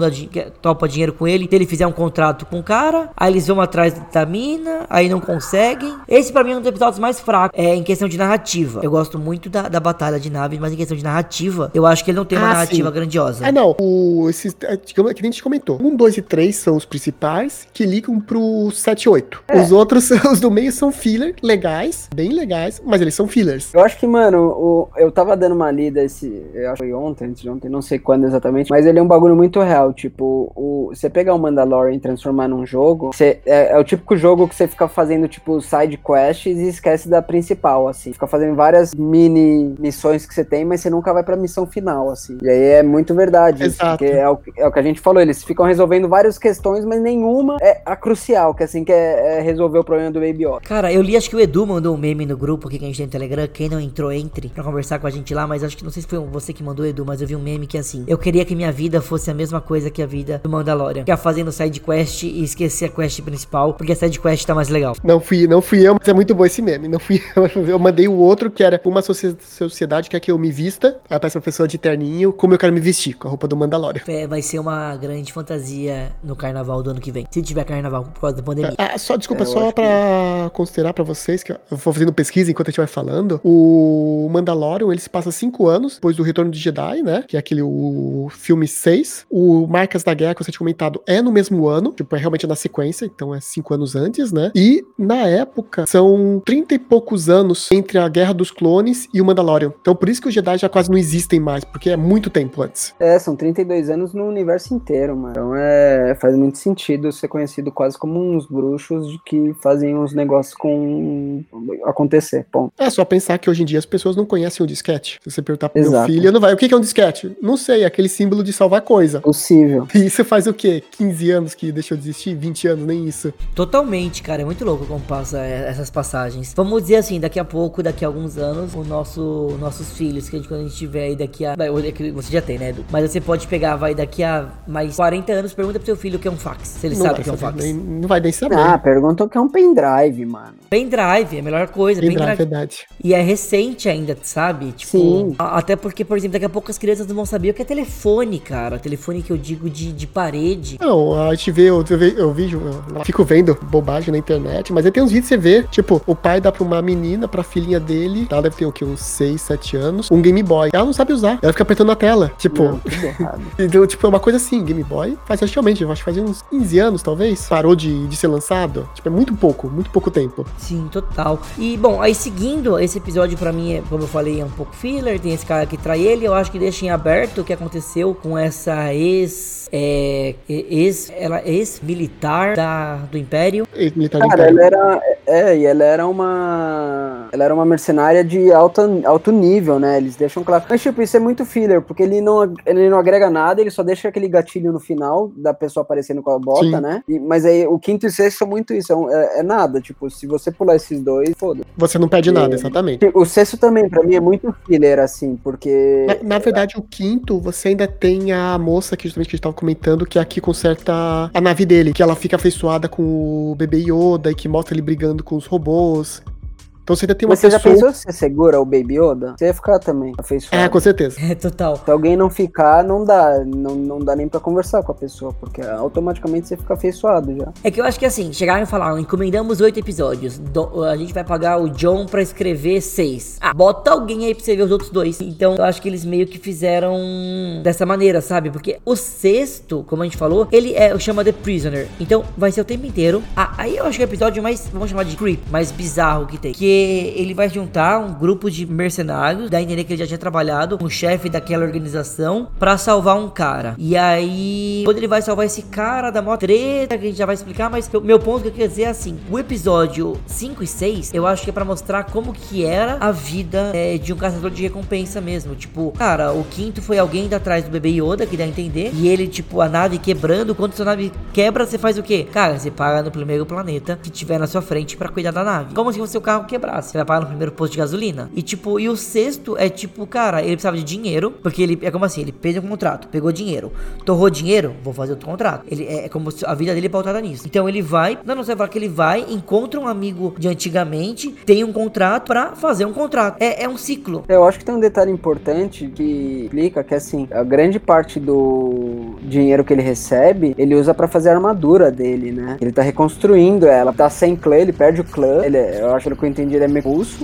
Speaker 1: topa dinheiro com ele. Se ele fizer um contrato com o cara. Aí eles vão atrás da mina. Aí não conseguem. Esse pra mim é um dos episódios mais fracos. É em questão de narrativa. Eu gosto muito da, da batalha de naves. Mas em questão de narrativa, eu acho que ele não tem uma
Speaker 2: Ah,
Speaker 1: narrativa
Speaker 2: sim.
Speaker 1: grandiosa.
Speaker 2: Ah, não. O, esses, é, digamos, que nem a gente comentou. Um, dois e três são os principais que ligam pro 7 e 8.
Speaker 3: É.
Speaker 2: Os outros, os do meio são filler, legais, bem legais, mas eles são fillers.
Speaker 3: Eu acho que, mano, o, eu tava dando uma lida esse. Eu acho que foi ontem, antes de ontem, não sei quando exatamente. Mas ele é um bagulho muito real. Tipo, o, você pegar o Mandalorian e transformar num jogo, jogo. Você, é, é o típico jogo que você fica fazendo, tipo, side quests e esquece da principal, assim. Fica fazendo várias mini missões que você tem, mas você nunca vai pra missão final, assim. E aí é muito verdade. isso, porque é o, é o que a gente falou, eles ficam resolvendo várias questões, mas nenhuma é a crucial, que assim, que é, é resolver o problema do Baby Yoda.
Speaker 1: Cara, eu li, acho que o Edu mandou um meme no grupo aqui que a gente tem no Telegram. Quem não entrou, entre pra conversar com a gente lá. Mas acho que não sei se foi você que mandou, Edu, mas eu vi um meme que é assim: Eu queria que minha vida fosse a mesma coisa que a vida do Mandalorian. Ficar fazendo side quest e esquecer a quest principal, porque a side quest tá mais legal.
Speaker 2: Não fui, não fui eu, mas é muito bom esse meme. Não fui eu. Eu mandei o outro que era uma socie- sociedade que quer que eu me vista. Aparece uma pessoa de terninho, como eu quero me vestir, com a roupa do Mandalorian.
Speaker 1: É, vai ser uma grande fantasia no carnaval do ano que vem. Se tiver carnaval por causa da pandemia.
Speaker 2: Ah, só, desculpa,
Speaker 3: É,
Speaker 2: só
Speaker 3: acho
Speaker 2: pra considerar pra vocês, que eu vou fazendo pesquisa enquanto a gente vai falando. O Mandalorian, ele se passa cinco anos depois do Retorno de Jedi, né? Que é aquele o filme 6. O Marcas da Guerra, que você tinha comentado, é no mesmo ano, tipo, é realmente na sequência, então é cinco anos antes, né? E na época, são trinta e poucos anos entre a Guerra dos Clones e o Mandalorian. Então por isso que os Jedi já quase não existem mais, porque é muito tempo antes.
Speaker 3: É, são 32 anos no universo inteiro, mano. Então é, faz muito sentido ser conhecido quase como uns bruxos de que fazem uns negócios com acontecer. Ponto.
Speaker 2: É só pensar que hoje em dia as pessoas não conhecem o disquete. Se você perguntar pro meu
Speaker 3: Exato.
Speaker 2: filho, não vai. O que que é um disquete? Não sei, é aquele símbolo de salvar coisa.
Speaker 3: Possível.
Speaker 2: E isso faz o quê? 15 anos que deixou de existir? 20 anos, nem isso.
Speaker 1: Totalmente, cara. É muito louco como passa é, essas passagens. Vamos dizer assim, daqui a pouco, daqui a alguns anos, o nosso, nossos filhos, que a gente, quando a gente tiver aí daqui a. é que Você já tem, né, Edu? Mas você pode pegar, vai daqui a mais 40 anos, pergunta pro seu filho o que é um fax. Se ele
Speaker 2: não,
Speaker 1: sabe o que é um fax.
Speaker 2: nem, não vai nem saber.
Speaker 3: Ah, perguntou que é um pendrive, mano.
Speaker 1: Pendrive, é a melhor coisa.
Speaker 2: Pendrive,
Speaker 1: Pendrive.
Speaker 2: verdade.
Speaker 1: E é recente ainda, sabe? Tipo,
Speaker 3: Sim.
Speaker 1: a- Até porque, por exemplo, daqui a pouco as crianças não vão saber o que é telefone, cara. Telefone que eu digo de, de parede.
Speaker 2: Não, a gente vê, eu, eu, eu vejo, eu fico vendo bobagem na internet, mas aí tem uns vídeos que você vê, tipo, o pai dá pra uma menina, pra filhinha dele, ela deve ter o quê? Uns 6, 7 anos, um Game Boy. Ela não sabe usar, ela fica apertando na tela. Tipo,
Speaker 3: Não.
Speaker 2: Então, tipo, é uma coisa assim, Game Boy faz relativamente, eu acho que faz uns 15 anos, talvez, parou de, de ser lançado. Tipo, é muito pouco, muito pouco tempo.
Speaker 1: Sim, total. E, bom, aí seguindo, esse episódio pra mim, é, como eu falei, é um pouco filler. Tem esse cara que trai ele. Eu acho que deixa em aberto o que aconteceu com essa ex. É, ex. Ela é ex-militar da, do Império.
Speaker 2: Ex-militar do
Speaker 3: Cara,
Speaker 2: Império.
Speaker 3: ela era. É, e ela era uma. Ela era uma mercenária de alta, alto nível, né? Eles deixam claro. Mas, tipo, isso é muito filler, porque ele não, ele não agrega nada, ele só deixa aquele gatilho no final da pessoa aparecendo com a bota,
Speaker 2: Sim.
Speaker 3: né? E- mas aí o quinto e sexto são muito isso. É, um- é- é nada. Tipo, se você pular esses dois, foda.
Speaker 2: Você não perde nada,
Speaker 3: É.
Speaker 2: exatamente.
Speaker 3: O sexto também, pra mim, é muito filler, assim, porque.
Speaker 2: Na, na verdade, o quinto, você ainda tem a moça que justamente que a gente tava comentando, que aqui conserta a nave dele, que ela fica afeiçoada com o bebê Yoda e que mostra ele brigando com os robôs. Então você ainda tem uma
Speaker 3: Mas você já
Speaker 2: pessoa.
Speaker 3: pensou se você segura o Baby Yoda? Você ia ficar também afeiçoado.
Speaker 2: É, com certeza.
Speaker 1: É, total.
Speaker 3: Se alguém não ficar, não dá. Não, não dá nem pra conversar com a pessoa, porque automaticamente você fica afeiçoado já.
Speaker 1: É que eu acho que assim, chegaram e falaram, encomendamos oito episódios. Do- a gente vai pagar o John pra escrever seis. Ah, bota alguém aí pra você ver os outros dois. Então, eu acho que eles meio que fizeram dessa maneira, sabe? Porque o sexto, como a gente falou, ele é chama The Prisoner. Então, vai ser o tempo inteiro. Ah, aí eu acho que é o episódio mais, vamos chamar de creep, mais bizarro que tem. Que ele vai juntar um grupo de mercenários, dá a entender que ele já tinha trabalhado com o chefe daquela organização pra salvar um cara. E aí, quando ele vai salvar esse cara, dá mó treta, que a gente já vai explicar, mas o meu ponto que eu queria dizer é assim: o episódio 5 e 6, eu acho que é pra mostrar como que era a vida é, de um caçador de recompensa mesmo. Tipo, cara, o quinto foi alguém indo atrás do bebê Yoda, que dá a entender, e ele, tipo, a nave quebrando. Quando sua nave quebra, você faz o quê? Cara, você paga no primeiro planeta que tiver na sua frente pra cuidar da nave. Como se o seu carro quebrasse. Você vai pagar no primeiro posto de gasolina. E tipo, e o sexto é tipo, cara, ele precisava de dinheiro, porque ele é como assim, ele fez um contrato, pegou dinheiro, torrou dinheiro, vou fazer outro contrato. Ele é, é como se a vida dele é pautada nisso. Então ele vai, não, não você vai falar que ele vai, encontra um amigo de antigamente, tem um contrato pra fazer um contrato. É, é um ciclo.
Speaker 3: Eu acho que tem um detalhe importante que explica que assim, a grande parte do dinheiro que ele recebe, ele usa pra fazer a armadura dele, né? Ele tá reconstruindo ela, tá sem clã, ele perde o clã, ele, é- eu acho que eu entendi, ele é meio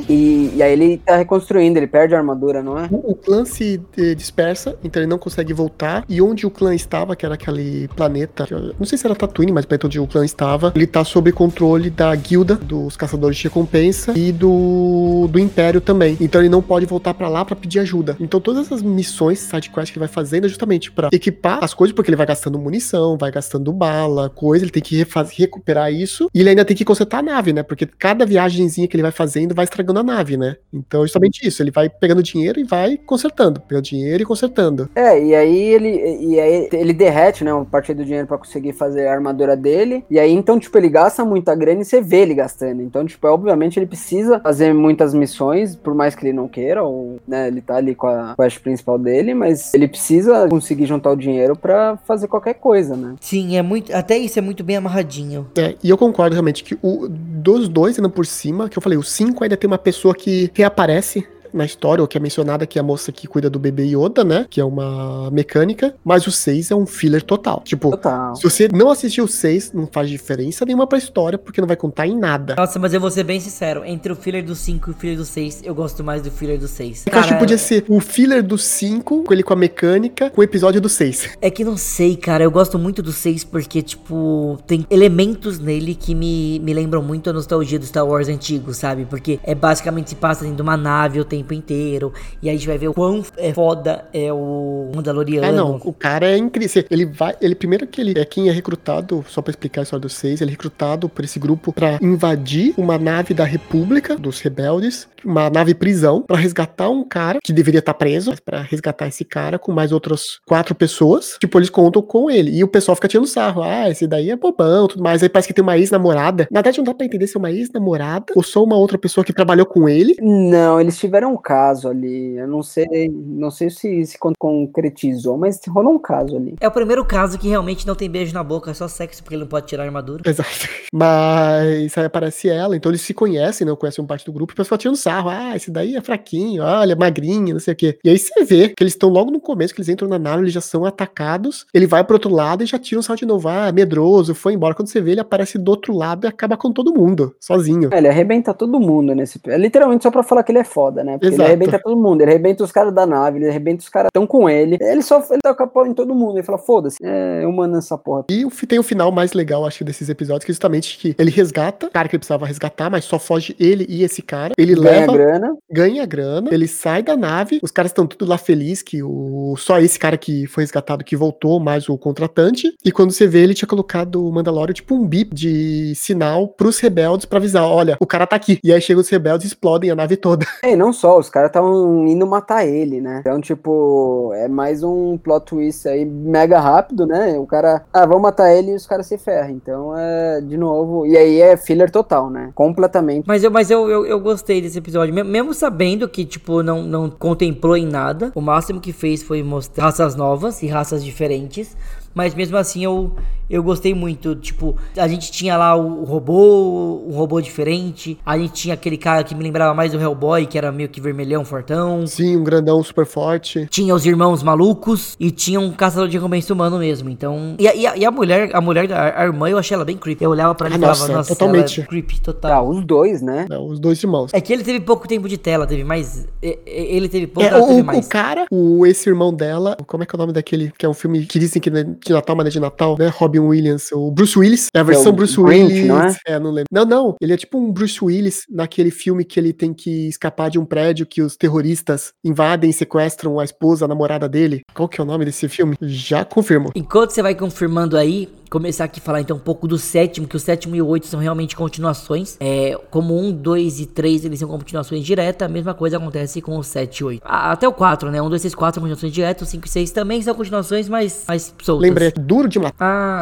Speaker 3: e, e aí ele tá reconstruindo, ele perde a armadura, não é?
Speaker 2: O, o clã se eh, dispersa, então ele não consegue voltar. E onde o clã estava, que era aquele planeta, eu não sei se era Tatooine, mas o onde o clã estava, ele tá sob controle da guilda dos caçadores de recompensa e do, do Império também. Então ele não pode voltar pra lá pra pedir ajuda. Então todas essas missões, sidequest que ele vai fazendo é justamente pra equipar as coisas coisa, porque ele vai gastando munição, vai gastando bala, coisa, ele tem que recuperar isso, e ele ainda tem que consertar a nave, né? Porque cada viagenzinha que ele vai fazendo vai estragando a nave, né? Então, justamente isso, ele vai pegando dinheiro e vai consertando, pegando dinheiro e consertando.
Speaker 3: É, e aí ele, e aí ele derrete, né, uma parte do dinheiro pra conseguir fazer a armadura dele. E aí, então, tipo, ele gasta muita grana e você vê ele gastando. Então, tipo, obviamente ele precisa fazer muitas missões, por mais que ele não queira, ou, né, ele tá ali com a quest principal dele, mas ele precisa conseguir juntar o dinheiro pra fazer qualquer coisa, né?
Speaker 1: Sim, é muito. Até isso é muito bem amarradinho.
Speaker 2: É, e eu concordo realmente que o dos dois ainda por cima, que eu falei, o 5 ainda tem uma pessoa que reaparece na história, ou que é mencionada, que é a moça que cuida do bebê Yoda, né? Que é uma mecânica, mas o 6 é um filler total. Tipo,
Speaker 3: Total.
Speaker 2: se você não assistiu o 6, não faz diferença nenhuma pra história, porque não vai contar em nada.
Speaker 1: Nossa, mas eu vou ser bem sincero. Entre o filler do 5 e o filler do 6, eu gosto mais do filler do 6.
Speaker 2: Eu acho que podia ser o filler do 5, com ele com a mecânica, com o episódio do 6.
Speaker 1: É que não sei, cara. Eu gosto muito do 6 porque, tipo, tem elementos nele que me, me lembram muito a nostalgia do Star Wars antigo, sabe? Porque é basicamente se passa dentro de uma nave o tempo inteiro. E aí a gente vai ver o quão é foda é o Mandaloriano.
Speaker 2: Ah, não. O cara é incrível. Ele vai. Ele primeiro que ele é quem é recrutado, só pra explicar a história do 6, ele é recrutado por esse grupo pra invadir uma nave da República, dos rebeldes, uma nave prisão, pra resgatar um cara que deveria estar preso, mas pra resgatar esse cara com mais outras quatro pessoas. Tipo, eles contam com ele. E o pessoal fica tirando sarro. Ah, esse daí é bobão, tudo mais. Aí parece que tem uma ex-namorada. Na verdade, não dá pra entender se é uma ex-namorada ou só uma outra pessoa que trabalhou com ele.
Speaker 3: Não, eles tiveram um caso ali. Eu não sei, não sei se se con- concretizou, mas rolou um caso ali.
Speaker 1: É o primeiro caso que realmente não tem beijo na boca, é só sexo porque ele não pode tirar a armadura.
Speaker 2: Exato. Mas aí aparece ela, então eles se conhecem, não conhecem um parte do grupo, e o pessoal tirando sarro. Ah, esse daí é fraquinho, olha, magrinho, não sei o quê. E aí você vê que eles estão logo no começo, que eles entram na nave, eles já são atacados. Ele vai pro outro lado e já tira um sarro de novo. Ah, medroso, foi embora. Quando você vê, ele aparece do outro lado e acaba com todo mundo, sozinho.
Speaker 3: É, ele arrebenta todo mundo nesse. É literalmente só pra falar que ele é foda, né? Porque
Speaker 2: Exato.
Speaker 3: ele arrebenta todo mundo. Ele arrebenta os caras da nave, ele arrebenta os caras que estão com ele. Ele só ele toca a pau em todo mundo. Ele fala, foda-se, é humano essa porra.
Speaker 2: E tem o final mais legal, acho, desses episódios, que é justamente que ele resgata o cara que ele precisava resgatar, mas só foge ele e esse cara. Ele
Speaker 3: Ganha
Speaker 2: leva.
Speaker 3: grana.
Speaker 2: ganha grana, ele sai da nave, os caras estão tudo lá felizes que o só esse cara que foi resgatado que voltou, mais o contratante, e quando você vê ele tinha colocado o Mandalorian tipo um bip de sinal pros rebeldes pra avisar, olha, o cara tá aqui. E aí chegam os rebeldes e explodem a nave toda.
Speaker 3: É, não só, os caras estavam indo matar ele, né? Então, tipo, é mais um plot twist aí mega rápido, né? O cara, ah, vamos matar ele e os caras se ferram. Então, é, de novo. E aí é filler total, né? Completamente.
Speaker 1: Mas eu, mas eu, eu, eu gostei desse episódio. Me- Mesmo sabendo que, tipo, não, não contemplou em nada. O máximo que fez foi mostrar raças novas e raças diferentes. Mas mesmo assim eu, eu gostei muito. Tipo, a gente tinha lá o, o robô, um robô diferente. A gente tinha aquele cara que me lembrava mais do Hellboy, que era meio que vermelhão, fortão.
Speaker 2: Sim, um grandão super forte.
Speaker 1: Tinha os irmãos malucos e tinha um caçador de recompensa humano mesmo. Então. E, a- e a, e a mulher, a mulher da a irmã, eu achei ela bem creepy. Eu olhava pra ela
Speaker 2: Ah,
Speaker 1: e falava,
Speaker 2: nossa, totalmente.
Speaker 1: ela é creepy,
Speaker 3: Ah,
Speaker 1: total.
Speaker 3: os dois, né?
Speaker 2: né, os dois irmãos.
Speaker 1: É que ele teve pouco tempo de tela, teve mais. Ele teve pouco,
Speaker 2: É,
Speaker 1: ela
Speaker 2: o,
Speaker 1: teve
Speaker 2: o
Speaker 1: mais.
Speaker 2: cara, o esse irmão dela, como é que é o nome daquele? Que é um filme que dizem que não é de Natal, mas não é de Natal, né? Robin Williams, o Bruce Willis. É a versão
Speaker 3: o
Speaker 2: Bruce
Speaker 3: Grinch,
Speaker 2: Willis.
Speaker 3: não é?
Speaker 2: É, não lembro. Não, não. Ele é tipo um Bruce Willis naquele filme que ele tem que escapar de um prédio que os terroristas invadem e sequestram a esposa, a namorada dele. Qual que é o nome desse filme? Já confirmo.
Speaker 1: Enquanto você vai confirmando aí, começar aqui a falar então um pouco do sétimo, que o sétimo e o oito são realmente continuações. É, como um, dois e três eles são continuações diretas, a mesma coisa acontece com o sete e oito. A- Até o quatro, né? Um, dois, três, quatro são continuações diretas, o cinco e seis também são continuações, mas mais soltas.
Speaker 2: Lembrei, duro de matar.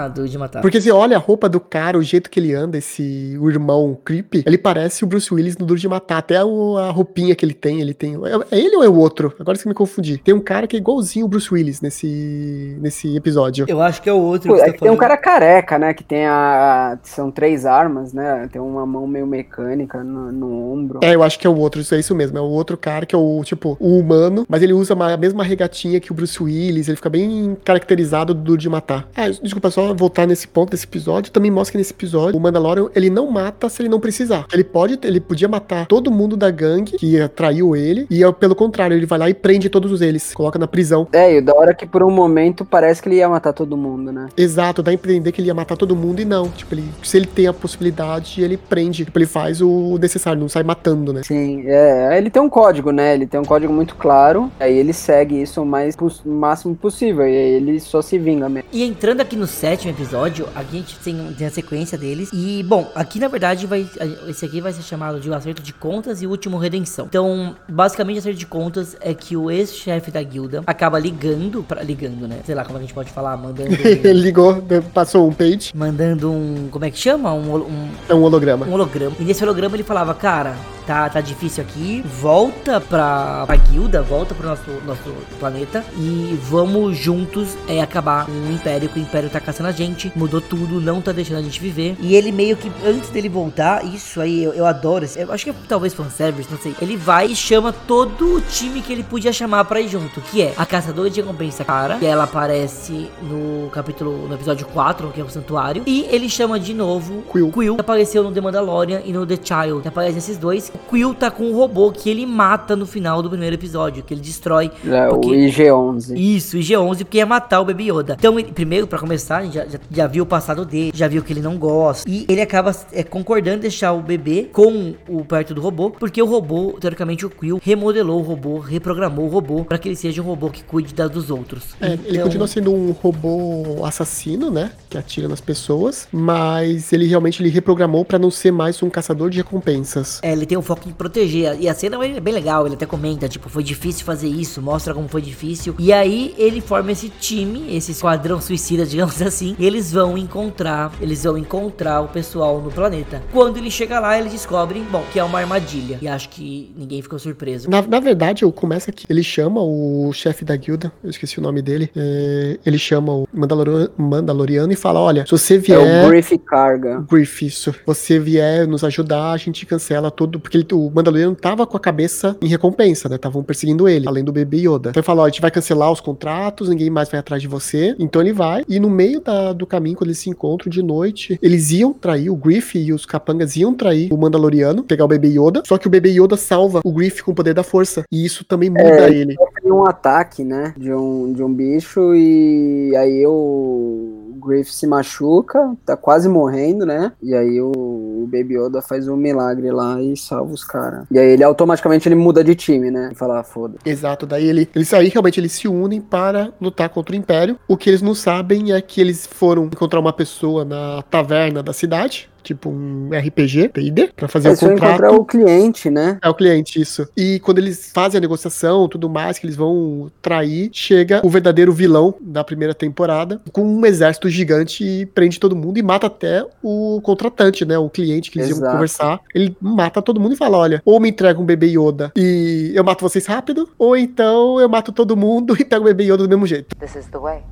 Speaker 1: Ah, do de matar.
Speaker 2: Porque você olha a roupa do cara, o jeito que ele anda, esse o irmão creepy, ele parece o Bruce Willis no Duro de Matar. Até o- a roupinha que ele tem, ele tem. É, é ele ou é o outro? Agora que me confundi. Tem um cara que é igualzinho o Bruce Willis nesse, nesse episódio.
Speaker 1: Eu acho que é o outro
Speaker 3: Pô,
Speaker 1: que
Speaker 3: é
Speaker 1: você
Speaker 3: que
Speaker 1: tá
Speaker 3: tem um
Speaker 1: falando.
Speaker 3: Cara careca, né? Que tem a. São três armas, né? Tem uma mão meio mecânica no, no ombro.
Speaker 2: É, eu acho que é o outro, isso é isso mesmo. É o outro cara que é o, tipo, o humano, mas ele usa uma- a mesma regatinha que o Bruce Willis, ele fica bem caracterizado do de Matar. Ah, desculpa, só voltar nesse ponto desse episódio, também mostra que nesse episódio o Mandalorian, ele não mata se ele não precisar. Ele pode, ele podia matar todo mundo da gangue que traiu ele, e pelo contrário, ele vai lá e prende todos eles, coloca na prisão.
Speaker 3: É, e da hora que por um momento parece que ele ia matar todo mundo, né?
Speaker 2: Exato, dá, entender que ele ia matar todo mundo e não. Tipo, ele, se ele tem a possibilidade, ele prende. Tipo, ele faz o necessário, não sai matando, né?
Speaker 3: Sim, é, ele tem um código, né? Ele tem um código muito claro. Aí ele segue isso o mais máximo possível. E aí ele só se vinga mesmo.
Speaker 1: E entrando aqui no sétimo episódio, aqui a gente tem, tem a sequência deles. E, bom, aqui na verdade vai. Esse aqui vai ser chamado de o acerto de contas e o último redenção. Então, basicamente, o acerto de contas é que o ex-chefe da guilda acaba ligando. Pra, ligando, né? Sei lá como a gente pode falar, mandando.
Speaker 2: ele ligou, passou um page,
Speaker 1: mandando um. Como é que chama? Um, um,
Speaker 2: é um holograma.
Speaker 1: um holograma. E nesse holograma ele falava, cara, tá, tá difícil aqui, volta pra, pra guilda, volta pro nosso, nosso planeta e vamos juntos é, acabar com o Império, que o Império tá caçando a gente, mudou tudo, não tá deixando a gente viver. E ele meio que, antes dele voltar, isso aí, eu, eu adoro, eu acho que é talvez fanservice, não sei. Ele vai e chama todo o time que ele podia chamar pra ir junto, que é a Caçadora de Recompensa Cara, que ela aparece no capítulo, no episódio 4, que é o Santuário, e ele chama de novo
Speaker 2: Quill.
Speaker 1: Quill que apareceu no The Mandalorian e no The Child. Que aparecem esses dois. O Quill tá com um robô que ele mata no final do primeiro episódio, que ele destrói.
Speaker 3: É,
Speaker 1: porque-
Speaker 3: O IG-11.
Speaker 1: Isso, IG-11, porque ia matar o Baby Yoda. Então, ele- primeiro, pra começar, a gente já, já, já viu o passado dele, já viu que ele não gosta. E ele acaba é, concordando em deixar o bebê com o perto do robô, porque o robô, teoricamente, o Quill remodelou o robô, reprogramou o robô pra que ele seja um robô que cuide da, dos outros.
Speaker 2: É, ele
Speaker 1: Então-
Speaker 2: continua sendo um robô assassino, né? Que atira nas pessoas, mas ele realmente ele reprogramou pra não ser mais um caçador de recompensas.
Speaker 1: É, ele tem o foco em proteger. E a cena é bem legal. Ele até comenta, tipo, foi difícil fazer isso, mostra como foi difícil. E aí ele forma esse time, esse esquadrão suicida, digamos assim. E eles vão encontrar, eles vão encontrar o pessoal no planeta. Quando ele chega lá, eles descobrem, bom, que é uma armadilha. E acho que ninguém ficou surpreso.
Speaker 2: Na, na verdade, eu começo aqui. Ele chama o chefe da guilda, eu esqueci o nome dele. é, ele chama o Mandaloriano, Mandaloriano e fala: Olha, se você
Speaker 3: É
Speaker 2: vier.
Speaker 3: o Griff Carga.
Speaker 2: Griff, isso. Se você vier nos ajudar, a gente cancela tudo. Porque ele- o Mandaloriano tava com a cabeça em recompensa, né? Estavam perseguindo ele, além do bebê Yoda. Então ele falou: ó, a gente vai cancelar os contratos, ninguém mais vai atrás de você. Então ele vai. E no meio da- do caminho, quando eles se encontram de noite, eles iam trair, o Griff e os capangas iam trair o Mandaloriano, pegar o bebê Yoda. Só que o bebê Yoda salva o Griff com o poder da força. E isso também muda ele.
Speaker 3: Tem um ataque, né? De um, de um bicho e aí o Griff se machuca, tá quase morrendo, né? E aí o, o Baby Yoda faz um milagre lá e salva os caras. E aí ele automaticamente ele muda de time, né? E fala, ah, foda.
Speaker 2: Exato, daí ele, eles aí realmente eles se unem para lutar contra o Império. O que eles não sabem é que eles foram encontrar uma pessoa na taverna da cidade, tipo um RPG, D&D, para fazer
Speaker 3: Eles
Speaker 2: o contrato.
Speaker 3: encontrar o cliente, né?
Speaker 2: É o cliente, isso. E quando eles fazem a negociação, tudo mais, que eles vão trair, chega o verdadeiro vilão da primeira temporada, com um exército gigante e prende todo mundo e mata até o contratante, né? O cliente que eles iam
Speaker 3: Exato.
Speaker 2: conversar. Ele mata todo mundo e fala: olha, ou me entrega um bebê Yoda e eu mato vocês rápido, ou então eu mato todo mundo e pego o bebê Yoda do mesmo jeito.
Speaker 4: This is the way.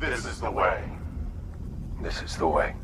Speaker 5: This is the way.
Speaker 6: This is the way.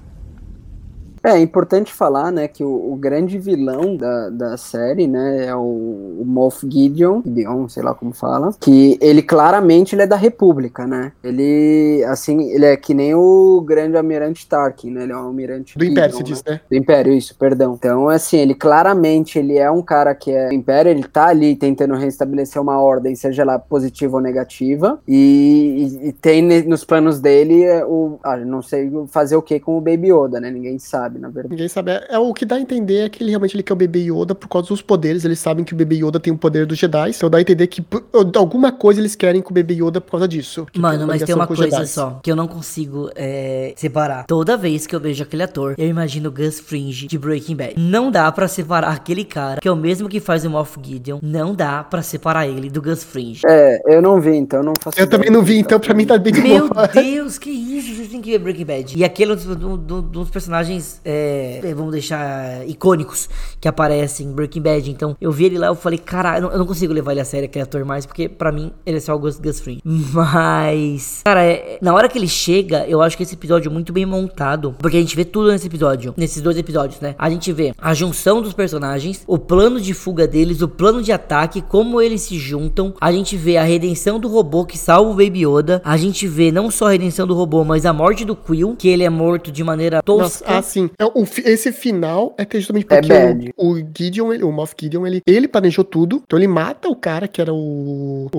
Speaker 3: É, é importante falar, né, que o, o grande vilão da, da série, né, é o, o Moff Gideon, Gideon, sei lá como fala, que ele claramente ele é da República, né? Ele, assim, ele é que nem o grande almirante Tarkin, né? Ele é um almirante
Speaker 2: Do Império,
Speaker 3: Gideon,
Speaker 2: se
Speaker 3: né?
Speaker 2: diz, né?
Speaker 3: Do Império, isso, perdão. Então, assim, ele claramente ele é um cara que é do Império, ele tá ali tentando restabelecer uma ordem, seja lá positiva ou negativa, e, e- e tem nos planos dele é, o. Ah, não sei fazer o que com o Baby Yoda, né? Ninguém sabe, na verdade.
Speaker 2: Ninguém sabe. É, é o que dá a entender é que ele realmente ele quer o bebê Yoda por causa dos poderes. Eles sabem que o bebê Yoda tem o poder dos Jedi. Então dá a entender que por- alguma coisa eles querem com o bebê Yoda por causa disso.
Speaker 1: Mano, mas tem uma coisa só que eu não consigo é, separar. Toda vez que eu vejo aquele ator, eu imagino o Gus Fringe de Breaking Bad. Não dá pra separar aquele cara, que é o mesmo que faz o Moff Gideon. Não dá pra separar ele do Gus Fringe.
Speaker 3: É, eu não vi, então eu não faço
Speaker 2: Eu também não vi, então pra mim tá bem de
Speaker 1: Meu
Speaker 2: boa.
Speaker 1: Deus, que isso? Vocês têm que ver Breaking Bad. E aquele é um dos, do- do- dos personagens, é, vamos deixar, icônicos que aparecem em Breaking Bad. Então, eu vi ele lá, eu falei, caralho, eu não- consigo levar ele a sério, aquele ator mais, porque pra mim ele é só o Gus, Fring. Mas, cara, é- na hora que ele chega, eu acho que esse episódio é muito bem montado, porque a gente vê tudo nesse episódio, nesses dois episódios, né? A gente vê a junção dos personagens, o plano de fuga deles, o plano de ataque, como eles se juntam. A gente vê a redenção do robô que salva o Baby Yoda. A gente vê não só a redenção do robô, mas a morte do Quill, que ele é morto de maneira
Speaker 2: Nossa,
Speaker 1: tosca.
Speaker 2: ah, sim. É, esse final é que justamente
Speaker 3: É
Speaker 2: porque
Speaker 3: bad.
Speaker 2: o, o Gideon, ele- o Moff Gideon, ele, ele planejou tudo. Então ele mata o cara que era o, o.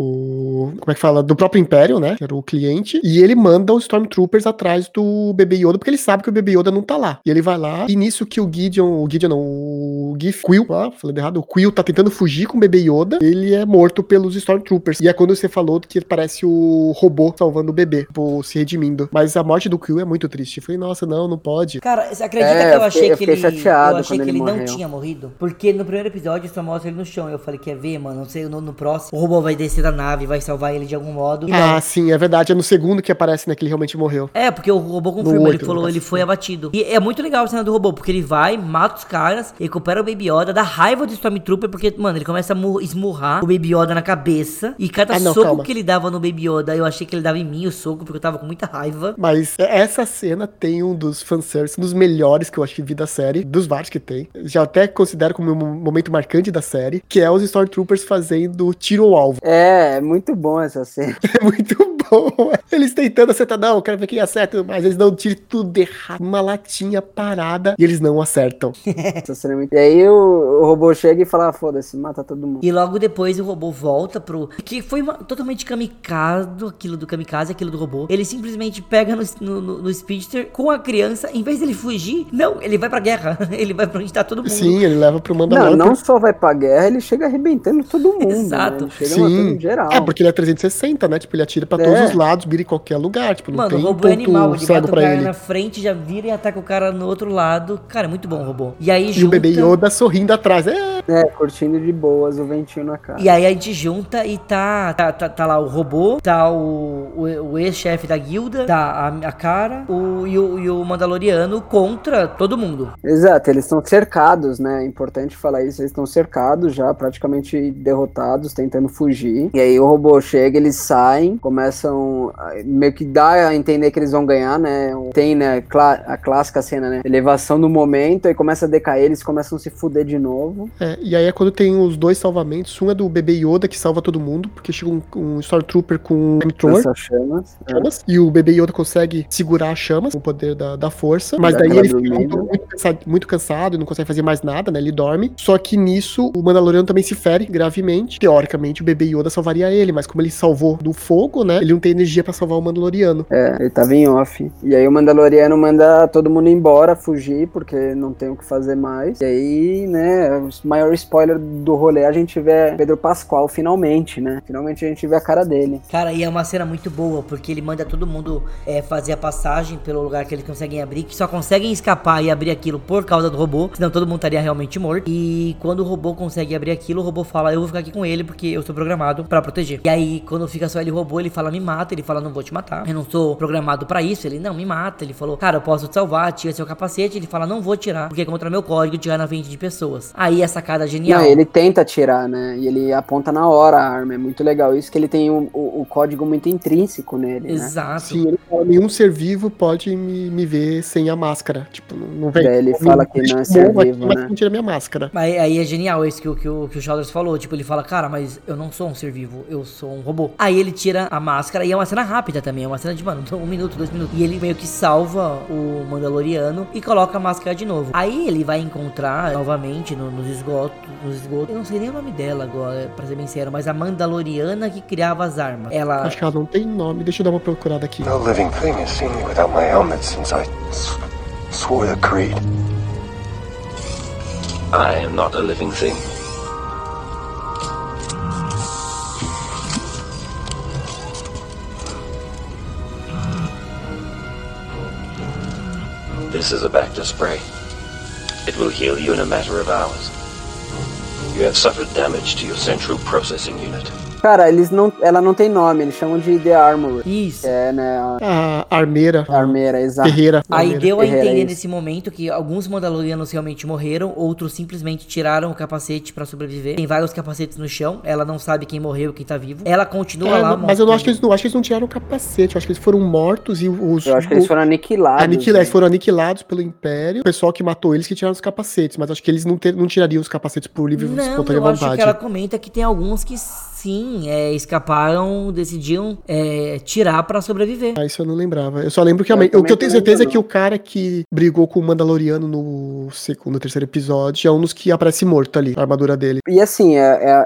Speaker 2: Como é que fala? Do próprio Império, né? Que era o cliente. E ele manda os Stormtroopers atrás do bebê Yoda, porque ele sabe que o bebê Yoda não tá lá. E ele vai lá. E nisso que o Gideon. O Gideon não, o Gif Quill, ah, falando errado. O Quill tá tentando fugir com o bebê Yoda. Ele é morto pelos Stormtroopers. E é quando você falou que parece o robô salvando o bebê, tipo, se redimindo. Mas a morte do Quill é muito triste. Eu falei, nossa, não, não pode.
Speaker 1: Cara, você acredita
Speaker 3: É,
Speaker 1: que eu achei
Speaker 3: eu
Speaker 1: que ele. eu achei
Speaker 3: quando
Speaker 1: que
Speaker 3: ele
Speaker 1: ele não tinha morrido? Porque no primeiro episódio só mostra ele no chão. Eu falei, quer ver, mano? Não sei, no, no próximo, o robô vai descer da nave, vai salvar ele de algum modo.
Speaker 2: Ah, sim, é verdade. É no segundo que aparece, né, que ele realmente morreu.
Speaker 1: É, porque o robô confirma, ele falou, ele foi abatido. E é muito legal a cena do robô, porque ele vai, mata os caras, recupera o Baby Yoda, dá raiva do Stormtrooper, porque, mano, ele começa a mu- esmurrar o Baby Yoda na cabeça. E cada
Speaker 2: Ah, não,
Speaker 1: soco
Speaker 2: calma.
Speaker 1: que ele dava no Baby Yoda, eu achei que ele dava em mim o soco, porque eu tava com muita raiva.
Speaker 2: Mas essa cena tem um dos fanservice, um dos melhores que eu acho que vi da série, dos vários que tem. Já até considero como um momento marcante da série, que é os Stormtroopers fazendo tiro ao alvo.
Speaker 3: É, é muito bom essa cena.
Speaker 2: É muito bom. Eles tentando acertar, não, eu quero ver quem acerta, mas eles dão um tiro tudo errado. Uma latinha parada e eles não acertam.
Speaker 3: essa cena é muito... E aí o, o robô chega e fala, ah, foda-se, mata todo mundo.
Speaker 1: E logo depois o robô volta pro. Que foi uma- totalmente kamikaze, aquilo do kamikaze, aquilo do robô. Ele simplesmente pega no, no, no- no Speedster com a criança, em vez dele fugir, não, ele vai pra guerra. ele vai pra onde tá todo mundo.
Speaker 2: Sim, ele leva pro
Speaker 3: Não,
Speaker 2: Mandalorian.
Speaker 3: não só vai pra guerra, ele chega arrebentando todo mundo.
Speaker 1: Exato.
Speaker 3: Né? Ele chega matando
Speaker 2: Sim.
Speaker 3: geral.
Speaker 2: É, porque ele é 360, né? Tipo, ele atira pra
Speaker 3: É.
Speaker 2: todos os lados, mira em qualquer lugar. Tipo, não
Speaker 1: Mano,
Speaker 2: tem
Speaker 1: o robô é
Speaker 2: ponto
Speaker 1: animal, ele
Speaker 2: cego pra
Speaker 1: cara
Speaker 2: ele.
Speaker 1: na frente, já vira e ataca o cara no outro lado. Cara, é muito bom o robô. E aí
Speaker 2: E
Speaker 1: junta...
Speaker 2: o bebê Yoda sorrindo atrás. É,
Speaker 3: É, curtindo de boas, o ventinho na cara.
Speaker 1: E aí a gente junta e tá, tá, tá, tá lá o robô, tá o, o, o ex-chefe da guilda, tá a, a cara o, e, o, e o Mandaloriano contra todo mundo.
Speaker 3: Exato, eles estão cercados, né? É importante falar isso. Eles estão cercados já, praticamente derrotados, tentando fugir. E aí o robô chega, eles saem, começam a- meio que dá a entender que eles vão ganhar, né? Tem, né, a clássica cena, né? Elevação do momento, aí começa a decair, eles começam a se fuder de novo.
Speaker 2: É, e aí é quando tem os dois salvamentos. Um é do bebê Yoda, que salva todo mundo, porque chega um, um Stormtrooper com um flamethrower,
Speaker 3: Essas chamas. é.
Speaker 2: chamas, e o bebê Yoda consegue segurar as chamas com o poder da, da força. Mas daí ele fica muito cansado, muito cansado e não consegue fazer mais nada, né? Ele dorme. Só que nisso, o Mandaloriano também se fere gravemente. Teoricamente, o bebê Yoda salvaria ele, mas como ele salvou do fogo, né? Ele não tem energia pra salvar o Mandaloriano.
Speaker 3: É, ele tava em off. E aí o Mandaloriano manda todo mundo embora, fugir, porque não tem o que fazer mais. E aí, né, o maior spoiler do rolê, a gente vê Pedro Pascoal finalmente, né? Finalmente a gente vê a cara dele.
Speaker 1: Cara, e é uma cena muito boa, porque ele manda todo mundo é, fazer a passagem pelo lugar que eles conseguem abrir, que só conseguem escapar e abrir aquilo por causa do robô, senão todo mundo estaria realmente morto. E quando o robô consegue abrir aquilo, o robô fala, eu vou ficar aqui com ele, porque eu sou programado pra proteger. E aí, quando fica só ele robô, ele fala, me mata, ele fala, não vou te matar, eu não sou programado pra isso. Ele, não, me mata. Ele falou, cara, eu posso te salvar, tira seu capacete. Ele fala, não vou tirar, porque é contra meu código tirar na frente de pessoas. Aí a sacada é genial.
Speaker 3: Não, ele tenta atirar, né? E ele aponta na hora a arma. É muito legal isso, que ele tem o, o- o código muito intrínseco nele, né?
Speaker 1: Exato.
Speaker 2: Sim, ele fala, nenhum ser vivo pode me, me ver sem a máscara. Tipo, não, não vem.
Speaker 3: Daí ele
Speaker 2: me-
Speaker 3: fala que não é ser
Speaker 2: morro aqui,
Speaker 3: vivo,
Speaker 2: mas
Speaker 3: né?
Speaker 2: não tira minha máscara.
Speaker 1: Mas aí é genial isso que, o- que, o, que o falou. Tipo, ele fala, cara, mas eu não sou um ser vivo, eu sou um robô. Aí ele tira a máscara e é uma cena rápida também. É uma cena de, mano, um minuto, dois minutos. E ele meio que salva o Mandaloriano e coloca a máscara de novo. Aí ele vai encontrar novamente no- nos esgotos. Nos esgotos. Eu não sei nem o nome dela agora, pra ser bem sincero, mas a Mandaloriana que criava as armas. Ela.
Speaker 2: Acho que ela não tem nome. Deixa eu dar uma procurada aqui.
Speaker 6: No living thing has seen me without my helmet since I swore the creed.
Speaker 4: I am not a living thing. This is a Bacta spray. It will heal you in a matter of hours. You have suffered damage to your central processing unit.
Speaker 3: Cara, eles não, ela não tem nome, eles chamam de The Armorer.
Speaker 1: Isso.
Speaker 3: É, né, a
Speaker 2: A armeira.
Speaker 3: armeira, exato.
Speaker 2: Guerreira.
Speaker 1: Aí
Speaker 2: armeira.
Speaker 1: deu a
Speaker 3: Guerreira,
Speaker 1: entender
Speaker 3: isso.
Speaker 1: nesse momento que alguns Mandalorianos realmente morreram, outros simplesmente tiraram o capacete pra sobreviver. Tem vários capacetes no chão, ela não sabe quem morreu, quem tá vivo. Ela continua
Speaker 2: É,
Speaker 1: lá.
Speaker 2: não- mas eu não acho que eles
Speaker 1: mostrando-
Speaker 2: não acho que eles não tiraram o capacete. Eu acho que eles foram mortos e os.
Speaker 3: Eu acho que eles foram aniquilados.
Speaker 2: Aniquila-
Speaker 3: né?
Speaker 2: eles foram aniquilados pelo Império. O pessoal que matou eles que tiraram os capacetes. Mas acho que eles não, ter- não tirariam os capacetes por livre e
Speaker 1: Não,
Speaker 2: espontânea
Speaker 1: eu acho
Speaker 2: vontade.
Speaker 1: que ela comenta que tem alguns que sim, é, escaparam, decidiram é, tirar pra sobreviver.
Speaker 2: Ah, isso eu não lembrava. Eu só lembro que a
Speaker 3: Eu
Speaker 2: mãe- o que eu tenho
Speaker 3: não
Speaker 2: certeza é
Speaker 3: lembro,
Speaker 2: que o cara que brigou com o Mandaloriano no segundo, terceiro episódio é um dos que aparece morto ali, a armadura dele.
Speaker 3: E assim, é,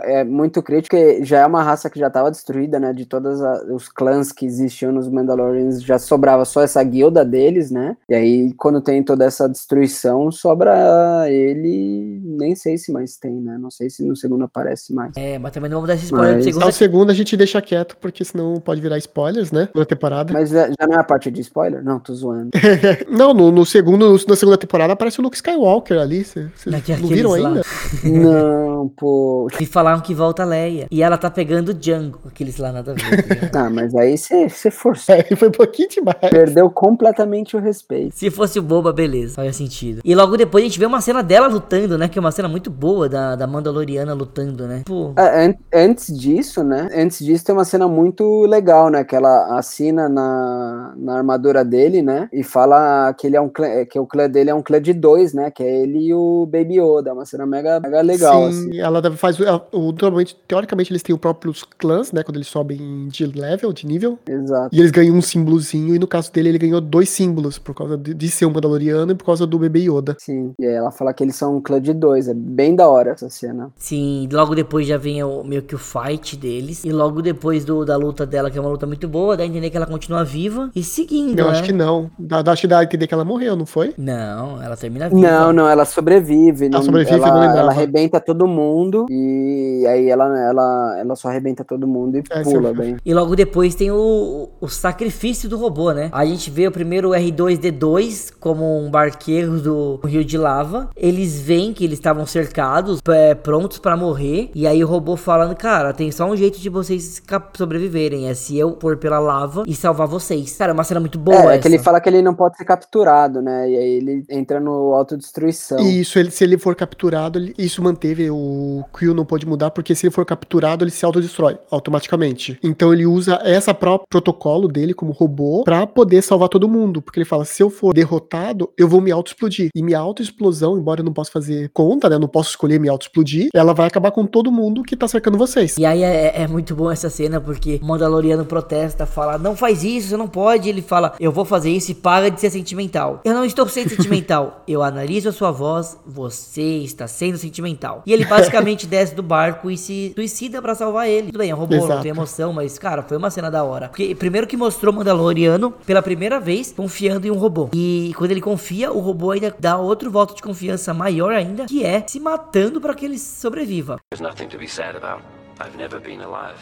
Speaker 3: é, é muito crítico, porque já é uma raça que já estava destruída, né? De todos os clãs que existiam nos Mandalorians, já sobrava só essa guilda deles, né? E aí, quando tem toda essa destruição, sobra ele. Nem sei se mais tem, né? Não sei se no segundo aparece mais.
Speaker 1: É, mas também não vamos dar esse spoiler
Speaker 3: Mas-
Speaker 1: do
Speaker 2: Só
Speaker 1: segundo.
Speaker 2: a gente deixa quieto, porque senão pode virar spoilers, né? Na temporada.
Speaker 3: Mas já já não é a parte de spoiler? Não, tô zoando.
Speaker 2: Não, no, no segundo, na segunda temporada aparece o Luke Skywalker ali. Vocês
Speaker 1: Naquele-
Speaker 2: não viram
Speaker 1: lá.
Speaker 2: ainda?
Speaker 3: não, pô.
Speaker 1: E falaram que volta a Leia. E ela tá pegando o Django, aqueles lá nada a ver. tá?
Speaker 3: Ah, mas aí você forçou.
Speaker 2: É, foi um pouquinho demais.
Speaker 3: Perdeu completamente o respeito.
Speaker 1: Se fosse o Boba, beleza, faz sentido. E logo depois a gente vê uma cena dela lutando, né? Que é uma cena muito boa da, da Mandaloriana lutando, né? Pô,
Speaker 3: É, an- antes disso, né? Antes disso tem uma cena muito legal, né? Que ela assina na, na armadura dele, né? E fala que ele é um clã, que o clã dele é um clã de dois, né? Que é ele e o Baby Yoda. É uma cena mega, mega legal,
Speaker 2: Sim,
Speaker 3: assim.
Speaker 2: ela deve- faz. ela- o- Normalmente, teoricamente, eles têm os próprios clãs, né? Quando eles sobem de level, de nível.
Speaker 3: Exato.
Speaker 2: E eles ganham um símbolozinho. E no caso dele, ele ganhou dois símbolos. Por causa de, de ser um Mandaloriano e por causa do bebê Yoda.
Speaker 3: Sim. E aí ela fala que eles são um clã de dois. É bem da hora essa cena.
Speaker 1: sim, logo depois já vem o, meio que o fight deles. E logo depois do, da luta dela, que é uma luta muito boa, dá a entender que ela continua viva e seguindo,
Speaker 2: Eu
Speaker 1: né?
Speaker 2: acho que não. Dá, dá, acho que dá a entender que ela morreu, não foi?
Speaker 1: Não, ela termina viva.
Speaker 3: Não, não, ela sobrevive. não-
Speaker 2: sobrevive,
Speaker 3: ela,
Speaker 2: não
Speaker 3: ela arrebenta todo mundo. E aí ela, ela, ela só arrebenta todo mundo e
Speaker 2: É,
Speaker 3: pula
Speaker 2: sim.
Speaker 3: bem.
Speaker 1: E logo depois tem o, o sacrifício do robô, né? A gente vê o primeiro R2D2 como um barqueiro do rio de lava. Eles veem que eles estavam cercados, é, prontos pra morrer. E aí o robô falando, cara, tem só um jeito de vocês sobreviverem. É se eu for pela lava e salvar vocês. Cara, é uma cena muito boa
Speaker 3: É, é
Speaker 1: essa.
Speaker 3: que ele fala que ele não pode ser capturado, né? E aí ele entra no autodestruição.
Speaker 2: E isso, ele, se ele for capturado, ele- isso manteve. O Quill não pode mudar, porque se ele for capturado, ele se autodestrói automaticamente. Então ele usa essa própria protocolo dele como robô pra poder salvar todo mundo. Porque ele fala: se eu for derrotado, eu vou me auto-explodir. E minha auto-explosão, embora eu não possa fazer conta, né? Eu não posso escolher me auto-explodir, ela vai acabar com todo mundo que tá cercando vocês.
Speaker 1: E aí é, é muito bom essa cena, porque o Mandaloriano protesta, fala, não faz isso, você não pode. Ele fala, eu vou fazer isso e para de ser sentimental. Eu não estou sendo sentimental. Eu analiso a sua voz, você está sendo sentimental. E ele basicamente desce do barco e se suicida pra salvar ele. Tudo bem, é um robô, não
Speaker 2: Exato.
Speaker 1: tem emoção, mas, cara, foi uma cena da hora. Porque primeiro que mostrou o Mandaloriano pela primeira vez confiando em um robô. E quando ele confia, o robô ainda dá outro voto de confiança maior ainda, que é se matando pra que ele sobreviva.
Speaker 4: There's nothing to be sad about. I've never been alive.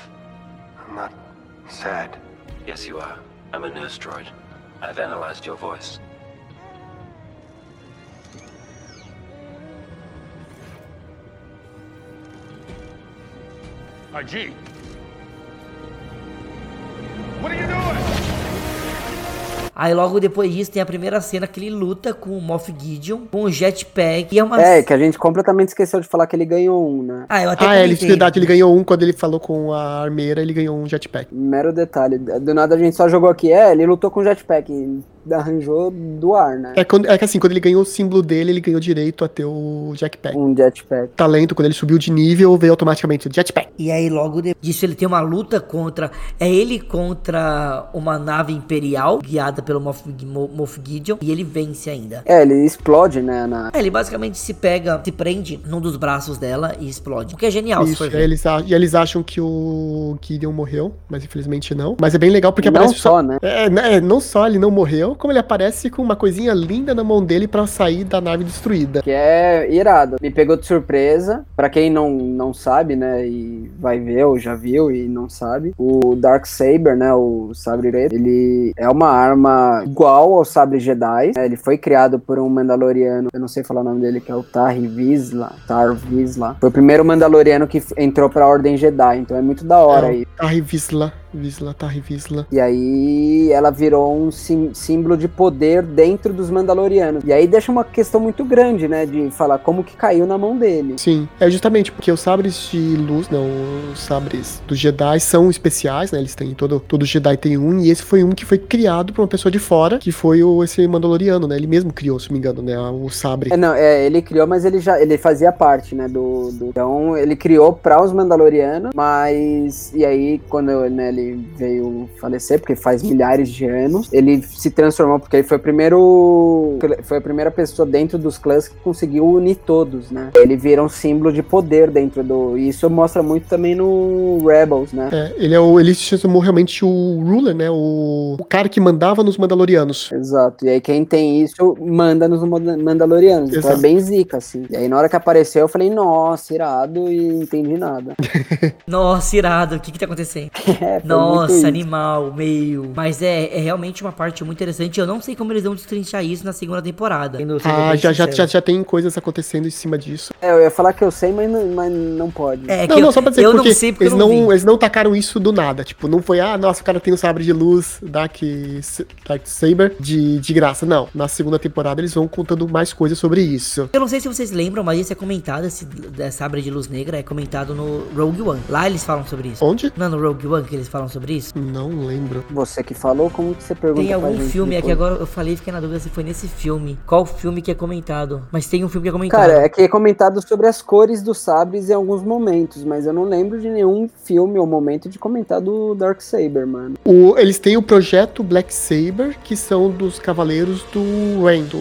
Speaker 6: I'm not sad.
Speaker 4: Yes, you are. I'm a nurse droid. I've analyzed your voice.
Speaker 5: IG. What are you doing?
Speaker 1: Aí logo depois disso tem a primeira cena que ele luta com o Moff Gideon, com o jetpack. E é uma...
Speaker 3: É, que a gente completamente esqueceu de falar que ele ganhou um, né?
Speaker 1: Ah, eu até
Speaker 2: Ah, é, ele, verdade, ele ganhou um quando ele falou com a armeira, ele ganhou um jetpack.
Speaker 3: Mero detalhe. Do nada a gente só jogou aqui. É, ele lutou com jetpack. Arranjou do ar, né?
Speaker 2: É, quando- é que assim, quando ele ganhou o símbolo dele, ele ganhou direito a ter o jetpack.
Speaker 3: Um jetpack.
Speaker 2: Talento, quando ele subiu de nível, veio automaticamente o jetpack.
Speaker 1: E aí logo depois disso ele tem uma luta contra... É ele contra uma nave imperial, guiada pelo Moff, Mo- Moff Gideon, e ele vence ainda.
Speaker 3: É, ele explode, né? Na...
Speaker 1: É, ele basicamente se pega, se prende num dos braços dela e explode. O que é genial, se
Speaker 2: Isso,
Speaker 1: for
Speaker 2: e
Speaker 1: ver.
Speaker 2: eles, a- e eles acham que o Gideon morreu, mas infelizmente não. Mas é bem legal porque
Speaker 3: Não
Speaker 2: aparece
Speaker 3: só, né?
Speaker 2: É, né, é, não só ele não morreu, como ele aparece com uma coisinha linda na mão dele pra sair da nave destruída.
Speaker 3: Que é irado. Me pegou de surpresa. Pra quem não, não sabe, né? E vai ver, ou já viu e não sabe. O Dark Saber, né? O sabre preto, ele é uma arma igual ao sabre Jedi. né, Ele foi criado por um Mandaloriano. Eu não sei falar o nome dele, que é o Tar Vizsla. Tar Vizsla. Foi o primeiro Mandaloriano que entrou pra Ordem Jedi. Então é muito da hora
Speaker 2: É,
Speaker 3: aí.
Speaker 2: A Revisla. Visla, Tarre Visla.
Speaker 3: E aí ela virou um sim- símbolo de poder dentro dos Mandalorianos. E aí deixa uma questão muito grande, né? De falar como que caiu na mão dele.
Speaker 2: Sim, é justamente porque os sabres de luz, não, os sabres dos Jedi são especiais, né? Eles têm todo todo Jedi tem um e esse foi um que foi criado por uma pessoa de fora, que foi o esse Mandaloriano, né? Ele mesmo criou, se não me engano, né, o sabre.
Speaker 3: É, não, é, ele criou, mas ele já ele fazia parte, né, do, do- então ele criou para os Mandalorianos, mas e aí quando né, ele veio falecer, porque faz milhares de anos, ele se transformou porque ele foi o primeiro foi a primeira pessoa dentro dos clãs que conseguiu unir todos, né? Ele vira um símbolo de poder dentro do e isso mostra muito também no Rebels, né?
Speaker 2: É, ele é o ele se transformou realmente o ruler, né? O, o cara que mandava nos Mandalorianos.
Speaker 3: Exato. E aí quem tem isso manda nos Manda- Mandalorianos. Então é
Speaker 2: Exato.
Speaker 3: bem zica, assim. E aí na hora que apareceu eu falei, nossa, irado, e não entendi nada.
Speaker 1: Nossa, irado, o que que tá acontecendo?
Speaker 3: É,
Speaker 1: Nossa, animal, meio. Mas é, é realmente uma parte muito interessante. Eu não sei como eles vão destrinchar isso na segunda temporada.
Speaker 2: Ah, já, já, já, já tem coisas acontecendo em cima disso.
Speaker 3: É, eu ia falar que eu sei, mas não, mas não pode.
Speaker 1: É, que
Speaker 2: não,
Speaker 1: eu,
Speaker 2: não, só pra dizer
Speaker 1: eu
Speaker 2: porque
Speaker 1: não sei porque
Speaker 2: eles
Speaker 1: eu não,
Speaker 2: não, eles não tacaram isso do nada. Tipo, não foi, ah, nossa, o cara tem um sabre de luz Dark, Dark Saber de, de graça. Não, na segunda temporada eles vão contando mais coisas sobre isso.
Speaker 1: Eu não sei se vocês lembram, mas isso é comentado, esse sabre de luz negra é comentado no Rogue One. Lá eles falam sobre isso.
Speaker 2: Onde?
Speaker 1: Não no Rogue One que eles falam sobre isso?
Speaker 2: Não lembro.
Speaker 3: Você que falou, como que você pergunta
Speaker 1: Tem
Speaker 3: pra
Speaker 1: algum
Speaker 3: gente
Speaker 1: filme, é que
Speaker 3: depois?
Speaker 1: agora eu falei e fiquei na dúvida se foi nesse filme. Qual filme que é comentado? Mas tem um filme que é comentado.
Speaker 3: Cara, é que é comentado sobre as cores dos sabres em alguns momentos, mas eu não lembro de nenhum filme ou momento de comentar do Dark Saber, mano.
Speaker 2: O, eles têm o projeto Black Saber, que são dos cavaleiros do Rain, do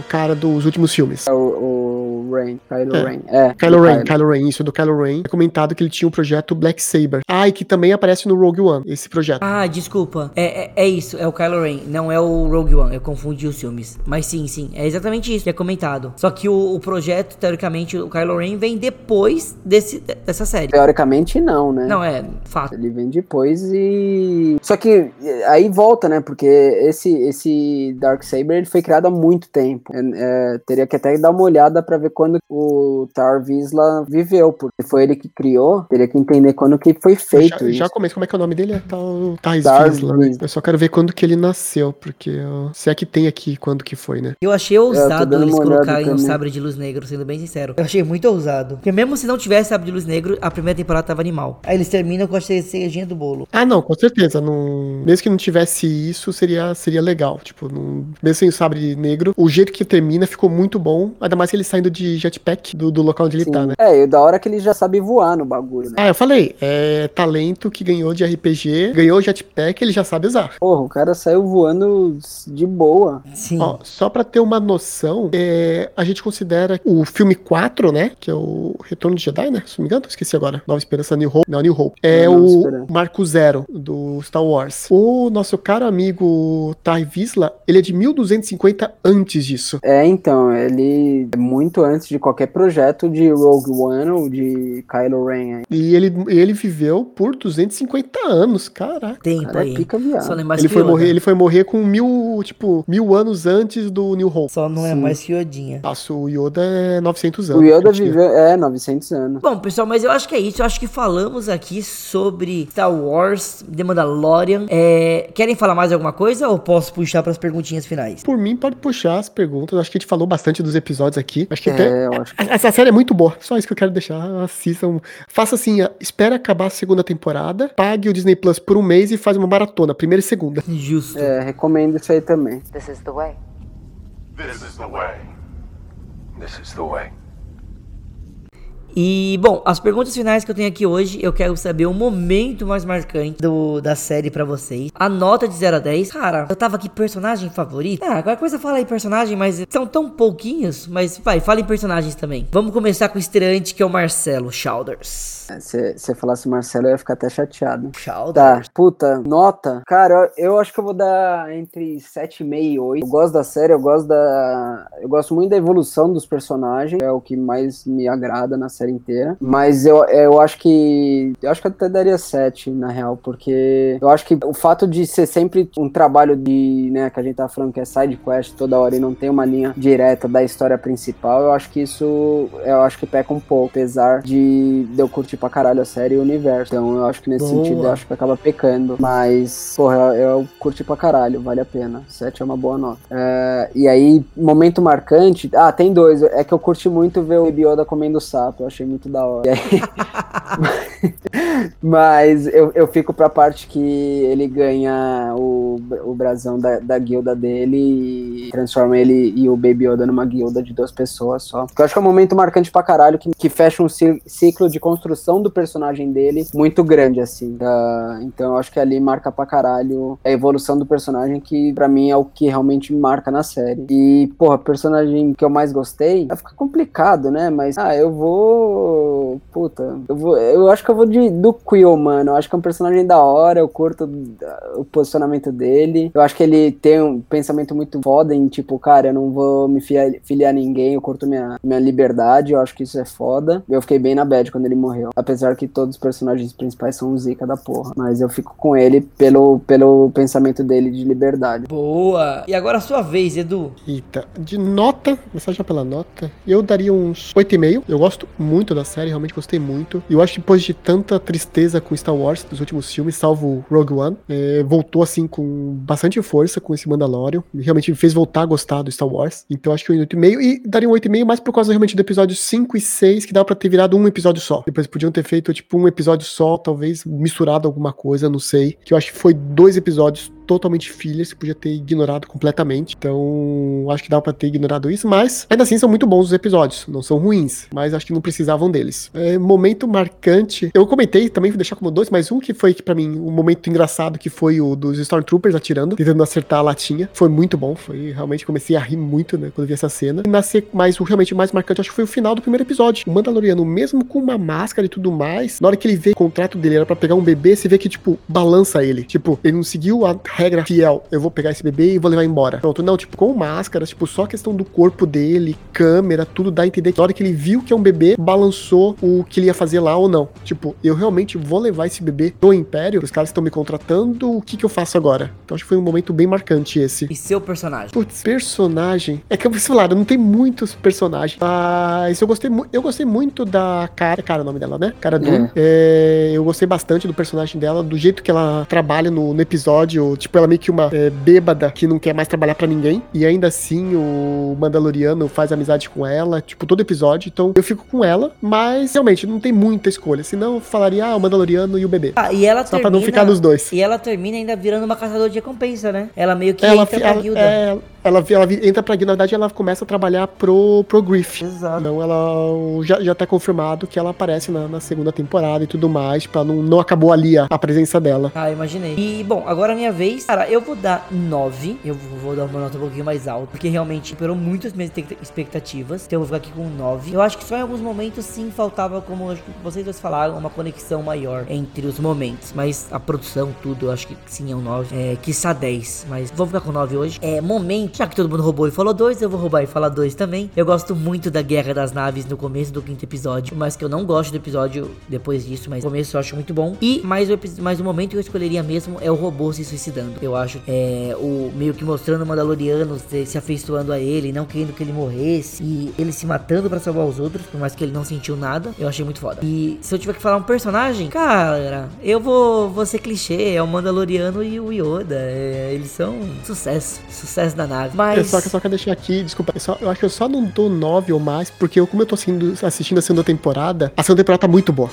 Speaker 2: o cara dos últimos filmes.
Speaker 3: É o, o Rain, Kylo
Speaker 2: É.
Speaker 3: Ren. É,
Speaker 2: Kylo Ren, Kylo Ren, isso do Kylo Ren. É comentado que ele tinha o projeto Black Saber. Ah, e que também aparece no Rogue One, esse projeto.
Speaker 1: Ah, desculpa. É, é, é isso, é o Kylo Ren, não é o Rogue One. Eu confundi os filmes. Mas sim, sim, é exatamente isso que é comentado. Só que o, o projeto, teoricamente, o Kylo Ren vem depois desse, dessa série.
Speaker 3: Teoricamente não, né?
Speaker 1: Não, é fato.
Speaker 3: Ele vem depois e. Só que eh, aí volta, né? Porque esse, esse Dark Saber ele foi criado há muito tempo. É, é, teria que até dar uma olhada pra ver quando o Tar Vizsla viveu, porque foi ele que criou. Teria que entender quando que foi feito.
Speaker 2: já, já como é que é o nome dele? É tal
Speaker 3: Tar.
Speaker 2: Vizsla. Eu só quero ver quando que ele nasceu, porque ó, se é que tem aqui quando que foi, né?
Speaker 1: Eu achei ousado
Speaker 3: dando
Speaker 1: eles colocarem um
Speaker 3: também.
Speaker 1: sabre de luz negro, sendo bem sincero. Eu achei muito ousado. Porque mesmo se não tivesse sabre de luz negro, a primeira temporada tava animal. Aí eles terminam com a cerejinha do bolo.
Speaker 2: Ah, não, com certeza. Não... Mesmo que não tivesse isso, seria, seria legal. Tipo, não... mesmo sem o sabre negro, o jeito que termina ficou muito bom. Ainda mais que ele saindo de jetpack do, do local onde ele
Speaker 3: Sim.
Speaker 2: tá, né?
Speaker 3: É, e da hora que ele já sabe voar no bagulho, né?
Speaker 2: Ah, eu falei, é talento que ganhou de RPG, ganhou jetpack, ele já sabe usar.
Speaker 3: Porra, o cara saiu voando de boa.
Speaker 1: Sim.
Speaker 2: Ó, só pra ter uma noção, é, a gente considera o filme 4, né? Que é o Retorno de Jedi, né? Se não me engano, esqueci agora. Nova Esperança, New Hope. Não, New Hope. É
Speaker 3: Nova
Speaker 2: o
Speaker 3: Esperança.
Speaker 2: Marco Zero do Star Wars. O nosso caro amigo Ty Vizsla, ele é de 1250 antes disso.
Speaker 3: É, então, ele é muito antes de qualquer projeto de Rogue One ou de Kylo Ren. aí.
Speaker 2: E ele, ele viveu por 250 anos, caraca.
Speaker 1: Tempo
Speaker 3: Cara, é
Speaker 1: aí.
Speaker 3: pica viado.
Speaker 1: Só não é mais
Speaker 2: Ele
Speaker 1: que
Speaker 2: foi,
Speaker 1: Yoda.
Speaker 2: morrer, ele foi morrer com mil, tipo, mil anos antes do New Hope.
Speaker 1: Só não é
Speaker 3: Sim.
Speaker 1: mais que Yodinha.
Speaker 2: Nossa, o Yoda é 900 anos.
Speaker 3: O Yoda viveu, é, 900 anos.
Speaker 1: Bom, pessoal, mas eu acho que é isso. Eu acho que falamos aqui sobre Star Wars, The Mandalorian. É, querem falar mais alguma coisa ou posso puxar para as perguntinhas finais?
Speaker 2: Por mim, pode puxar as perguntas. Acho que a gente falou bastante dos episódios aqui. Acho que até.
Speaker 3: É, eu acho que
Speaker 2: Essa série é muito boa. Só isso que eu quero deixar. Assistam. Faça assim: espera acabar a segunda temporada, pague o Disney Plus por um mês e faz uma maratona, primeira e segunda.
Speaker 1: Justo.
Speaker 3: é, recomendo isso aí também.
Speaker 7: This is the way.
Speaker 5: This is the way.
Speaker 6: This is the way.
Speaker 1: E, bom, as perguntas finais que eu tenho aqui hoje, eu quero saber o momento mais marcante do, da série pra vocês. A nota de 0 a 10. Cara, eu tava aqui, personagem favorito. Ah, qualquer coisa fala aí personagem, mas são tão pouquinhos. Mas vai, fala em personagens também. Vamos começar com o estreante, que é o Marcelo Chalders.
Speaker 3: Se você falasse Marcelo, eu ia ficar até chateado.
Speaker 1: Chalders.
Speaker 3: Tá, puta, nota. Cara, eu, eu acho que eu vou dar entre 7,5 e 8. Eu gosto da série, eu gosto da. Eu gosto muito da evolução dos personagens. É o que mais me agrada na série. Série inteira. Mas eu, eu acho que. Eu acho que eu até daria 7, na real, porque eu acho que o fato de ser sempre um trabalho de, né, que a gente tá falando que é side quest toda hora e não tem uma linha direta da história principal, eu acho que isso. Eu acho que peca um pouco, apesar de, de eu curtir pra caralho a série e o universo. Então eu acho que nesse
Speaker 1: Boa.
Speaker 3: sentido eu acho que acaba pecando. Mas, porra, eu, eu curti pra caralho, vale a pena. 7 é uma boa nota. É, e aí, momento marcante. Ah, tem dois. É que eu curti muito ver o Baby Yoda comendo sapo. Achei muito da hora. Aí- Mas eu, eu fico pra parte que ele ganha o, o brasão da, da guilda dele e transforma ele e o Baby Yoda numa guilda de duas pessoas só. Eu acho que é um momento marcante pra caralho que, que fecha um ci- ciclo de construção do personagem dele muito grande, assim. Ah, então eu acho que ali marca pra caralho a evolução do personagem, que pra mim é o que realmente marca na série. E, porra, personagem que eu mais gostei, vai ficar complicado, né? Mas, ah, eu vou. Puta, eu vou. Eu acho que eu vou de, do Quill, mano. Eu acho que é um personagem da hora, eu curto ah, o posicionamento dele. Eu acho que ele tem um pensamento muito foda em, tipo, cara, eu não vou me filiar, filiar a ninguém, eu curto minha, minha liberdade, eu acho que isso é foda. Eu fiquei bem na bad quando ele morreu. Apesar que todos os personagens principais são zica da porra. Mas eu fico com ele pelo, pelo pensamento dele de liberdade.
Speaker 1: Boa! E agora a sua vez, Edu.
Speaker 2: Eita, de nota, começar já pela nota, eu daria uns 8,5. Eu gosto muito da série, realmente gostei muito. E eu acho que depois de tanta tristeza com Star Wars dos últimos filmes, salvo Rogue One, é, voltou assim com bastante força com esse Mandalorian. Realmente me fez voltar a gostar do Star Wars. Então acho que um 8,5. E daria um 8,5 mais por causa realmente do episódio 5 e 6, que dava pra ter virado um episódio só. Depois podiam ter feito tipo um episódio só, talvez misturado alguma coisa, não sei. Que eu acho que foi dois episódios totalmente filhas, que podia ter ignorado completamente. Então, acho que dá pra ter ignorado isso, mas ainda assim são muito bons os episódios, não são ruins, mas acho que não precisavam deles. É, momento marcante, eu comentei também, vou deixar como dois, mas um que foi para mim um momento engraçado que foi o dos Stormtroopers atirando, tentando acertar a latinha, foi muito bom, foi realmente comecei a rir muito, né, quando vi essa cena. Na se- mas o realmente mais marcante acho que foi o final do primeiro episódio. O Mandaloriano, mesmo com uma máscara e tudo mais, na hora que ele vê o contrato dele era pra pegar um bebê, você vê que tipo balança ele. Tipo, ele não seguiu a regra fiel. Eu vou pegar esse bebê e vou levar embora. Pronto, não, tipo, com máscara, tipo, só a questão do corpo dele, câmera, tudo dá a entender que na hora que ele viu que é um bebê, balançou o que ele ia fazer lá ou não. Tipo, eu realmente vou levar esse bebê do Império, os caras estão me contratando, o que que eu faço agora? Então acho que foi um momento bem marcante esse.
Speaker 1: E seu personagem?
Speaker 2: Putz, personagem. É que eu preciso falar, não tem muitos personagens. Mas eu gostei, eu gostei muito da cara. Cara, é o nome dela, né? Cara Dune. É, eu gostei bastante do personagem dela, do jeito que ela trabalha no, no episódio. Tipo, ela meio que uma é, bêbada que não quer mais trabalhar pra ninguém. E ainda assim, o Mandaloriano faz amizade com ela, tipo, todo episódio. Então eu fico com ela, mas realmente não tem muita escolha. Senão eu falaria, ah, o Mandaloriano e o bebê.
Speaker 1: Ah, e ela
Speaker 2: Só
Speaker 1: termina...
Speaker 2: pra não ficar nos dois.
Speaker 1: E ela termina ainda virando uma caçadora de recompensa, né? Ela meio que
Speaker 2: Ela,
Speaker 1: entra
Speaker 2: ela,
Speaker 1: guilda.
Speaker 2: é, ela, ela entra pra na verdade, ela começa a trabalhar pro, pro Griff.
Speaker 1: Exato.
Speaker 2: Então ela já, já tá confirmado que ela aparece na, na segunda temporada e tudo mais. Pra não, não acabou ali a, a presença dela.
Speaker 1: Ah, imaginei. E, bom, agora a minha vez. Cara, eu vou dar 9. Eu vou dar uma nota um pouquinho mais alta. Porque realmente superou muito as minhas expecta- expectativas. Então eu vou ficar aqui com 9. Eu acho que só em alguns momentos, sim, faltava, como vocês dois falaram, uma conexão maior entre os momentos. Mas a produção, tudo, eu acho que sim, é um 9. É, quiçá 10. Mas vou ficar com 9 hoje. É, momento. Já que todo mundo roubou e falou 2, eu vou roubar e falar 2 também. Eu gosto muito da Guerra das Naves no começo do quinto episódio. Mas que eu não gosto do episódio depois disso. Mas no começo eu acho muito bom. E mais o, mais o momento que eu escolheria mesmo é o robô se suicidando. Eu acho é, o meio que mostrando o Mandaloriano se, se afeiçoando a ele, não querendo que ele morresse. E ele se matando pra salvar os outros, por mais que ele não sentiu nada. Eu achei muito foda. E se eu tiver que falar um personagem, cara, eu vou, vou ser clichê. É o Mandaloriano e o Yoda. É, eles são sucesso. Sucesso da nave.
Speaker 2: Eu
Speaker 1: Mas.
Speaker 2: só, só quero deixar aqui, desculpa, eu, só- eu acho que eu só não dou 9 ou mais, porque eu, como eu tô assistindo, assistindo a segunda temporada, a segunda temporada tá muito boa.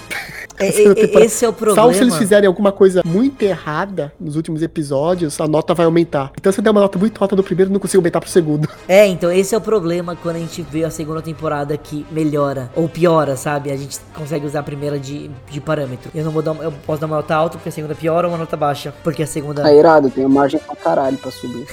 Speaker 1: é- é- esse é o problema.
Speaker 2: Salvo se eles fizerem alguma coisa muito errada nos últimos episódios, a nota vai aumentar. Então se eu der uma nota muito alta do primeiro, eu não consigo aumentar pro segundo.
Speaker 1: É, então esse é o problema quando a gente vê a segunda temporada que melhora ou piora, sabe? A gente consegue usar a primeira de, de parâmetro. Eu não vou dar, eu posso dar uma nota alta porque a segunda piora ou uma nota baixa, porque a segunda
Speaker 3: Tá irado, tem margem pra caralho pra subir.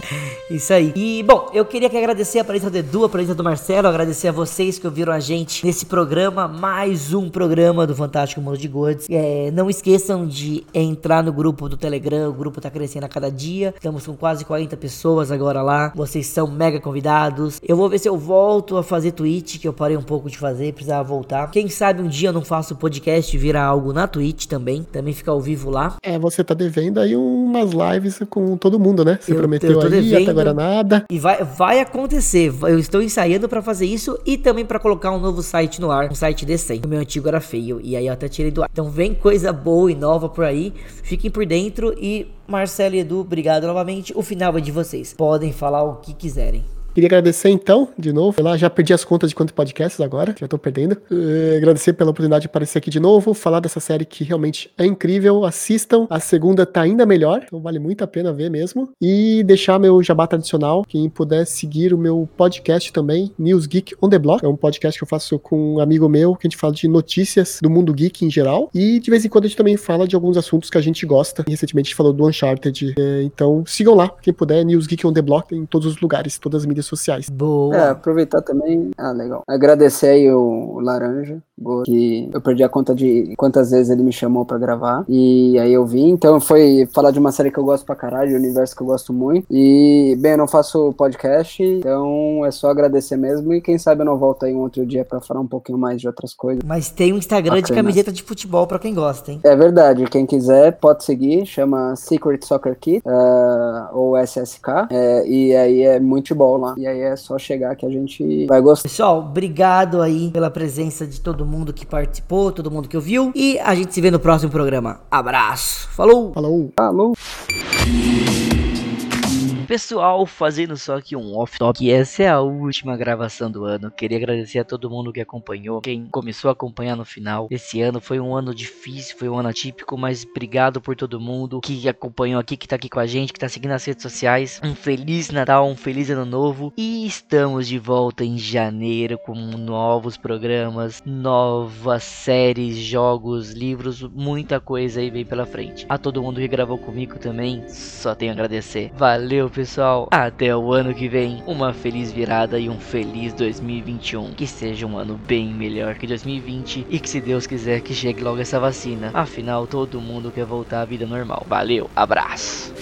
Speaker 1: Isso aí. E, bom, eu queria que agradecer a presença do Edu, a presença do Marcelo, agradecer a vocês que ouviram a gente nesse programa, mais um programa do Fantástico Mundo de Gordes. É, não esqueçam de entrar no grupo do Telegram, o grupo tá crescendo a cada dia. Estamos com quase 40 pessoas agora lá. Vocês são mega convidados. Eu vou ver se eu volto a fazer Twitch, que eu parei um pouco de fazer, precisava voltar. Quem sabe um dia eu não faço podcast e virar algo na Twitch também. Também ficar ao vivo lá.
Speaker 2: É, você tá devendo aí umas lives com todo mundo, né? Você
Speaker 1: Eu-
Speaker 2: prometeu
Speaker 1: eu tô
Speaker 2: aí,
Speaker 1: devendo.
Speaker 2: até agora nada.
Speaker 1: E vai, vai acontecer. Eu estou ensaiando pra fazer isso e também pra colocar um novo site no ar, um site decente. O meu antigo era feio e aí eu até tirei do ar. Então vem coisa boa e nova por aí. Fiquem por dentro e Marcelo e Edu, obrigado novamente. O final é de vocês. Podem falar o que quiserem.
Speaker 2: Queria agradecer então, de novo. Lá já perdi as contas de quantos podcasts agora, já tô perdendo. Eh, agradecer pela oportunidade de aparecer aqui de novo, falar dessa série que realmente é incrível. Assistam, a segunda tá ainda melhor, então vale muito a pena ver mesmo. E deixar meu jabá tradicional, quem puder seguir o meu podcast também, News Geek on the Block. É um podcast que eu faço com um amigo meu, que a gente fala de notícias do mundo geek em geral. E de vez em quando a gente também fala de alguns assuntos que a gente gosta. Recentemente a gente falou do Uncharted. Eh, então sigam lá, quem puder, News Geek on the Block em todos os lugares, todas as mídias sociais.
Speaker 1: Boa.
Speaker 3: É, aproveitar também. Ah, legal. Agradecer aí o, Laranja, Go- que eu perdi a conta de quantas vezes ele me chamou pra gravar. E aí eu vim. Então foi falar de uma série que eu gosto pra caralho, de um universo que eu gosto muito. E, bem, eu não faço podcast, então é só agradecer mesmo. E quem sabe eu não volto aí um outro dia pra falar um pouquinho mais de outras coisas.
Speaker 1: Mas tem um Instagram de
Speaker 3: Bacana.
Speaker 1: camiseta de futebol pra quem gosta, hein?
Speaker 3: É verdade, quem quiser pode seguir, chama Secret Soccer Kit, ah, ou SSK, é, e aí é muito bom lá. E aí é só chegar que a gente vai gostar.
Speaker 1: Pessoal, obrigado aí pela presença de todo mundo que participou, todo mundo que ouviu. E a gente se vê no próximo programa. Abraço. Falou!
Speaker 2: Falou!
Speaker 3: Falou!
Speaker 1: Pessoal, fazendo só aqui um off-top, essa é a última gravação do ano. Queria agradecer a todo mundo que acompanhou, quem começou a acompanhar no final. Esse ano foi um ano difícil, foi um ano atípico, mas obrigado por todo mundo que acompanhou aqui, que tá aqui com a gente, que tá seguindo nas redes sociais. Um feliz Natal, um feliz ano novo. E estamos de volta em janeiro com novos programas, novas séries, jogos, livros, muita coisa aí vem pela frente. A todo mundo que gravou comigo também, só tenho a agradecer. Valeu, pessoal. Até o ano que vem. Uma feliz virada e um feliz 2021. Que seja um ano bem melhor que 2020 e que se Deus quiser que chegue logo essa vacina. Afinal, todo mundo quer voltar à vida normal. Valeu, abraço.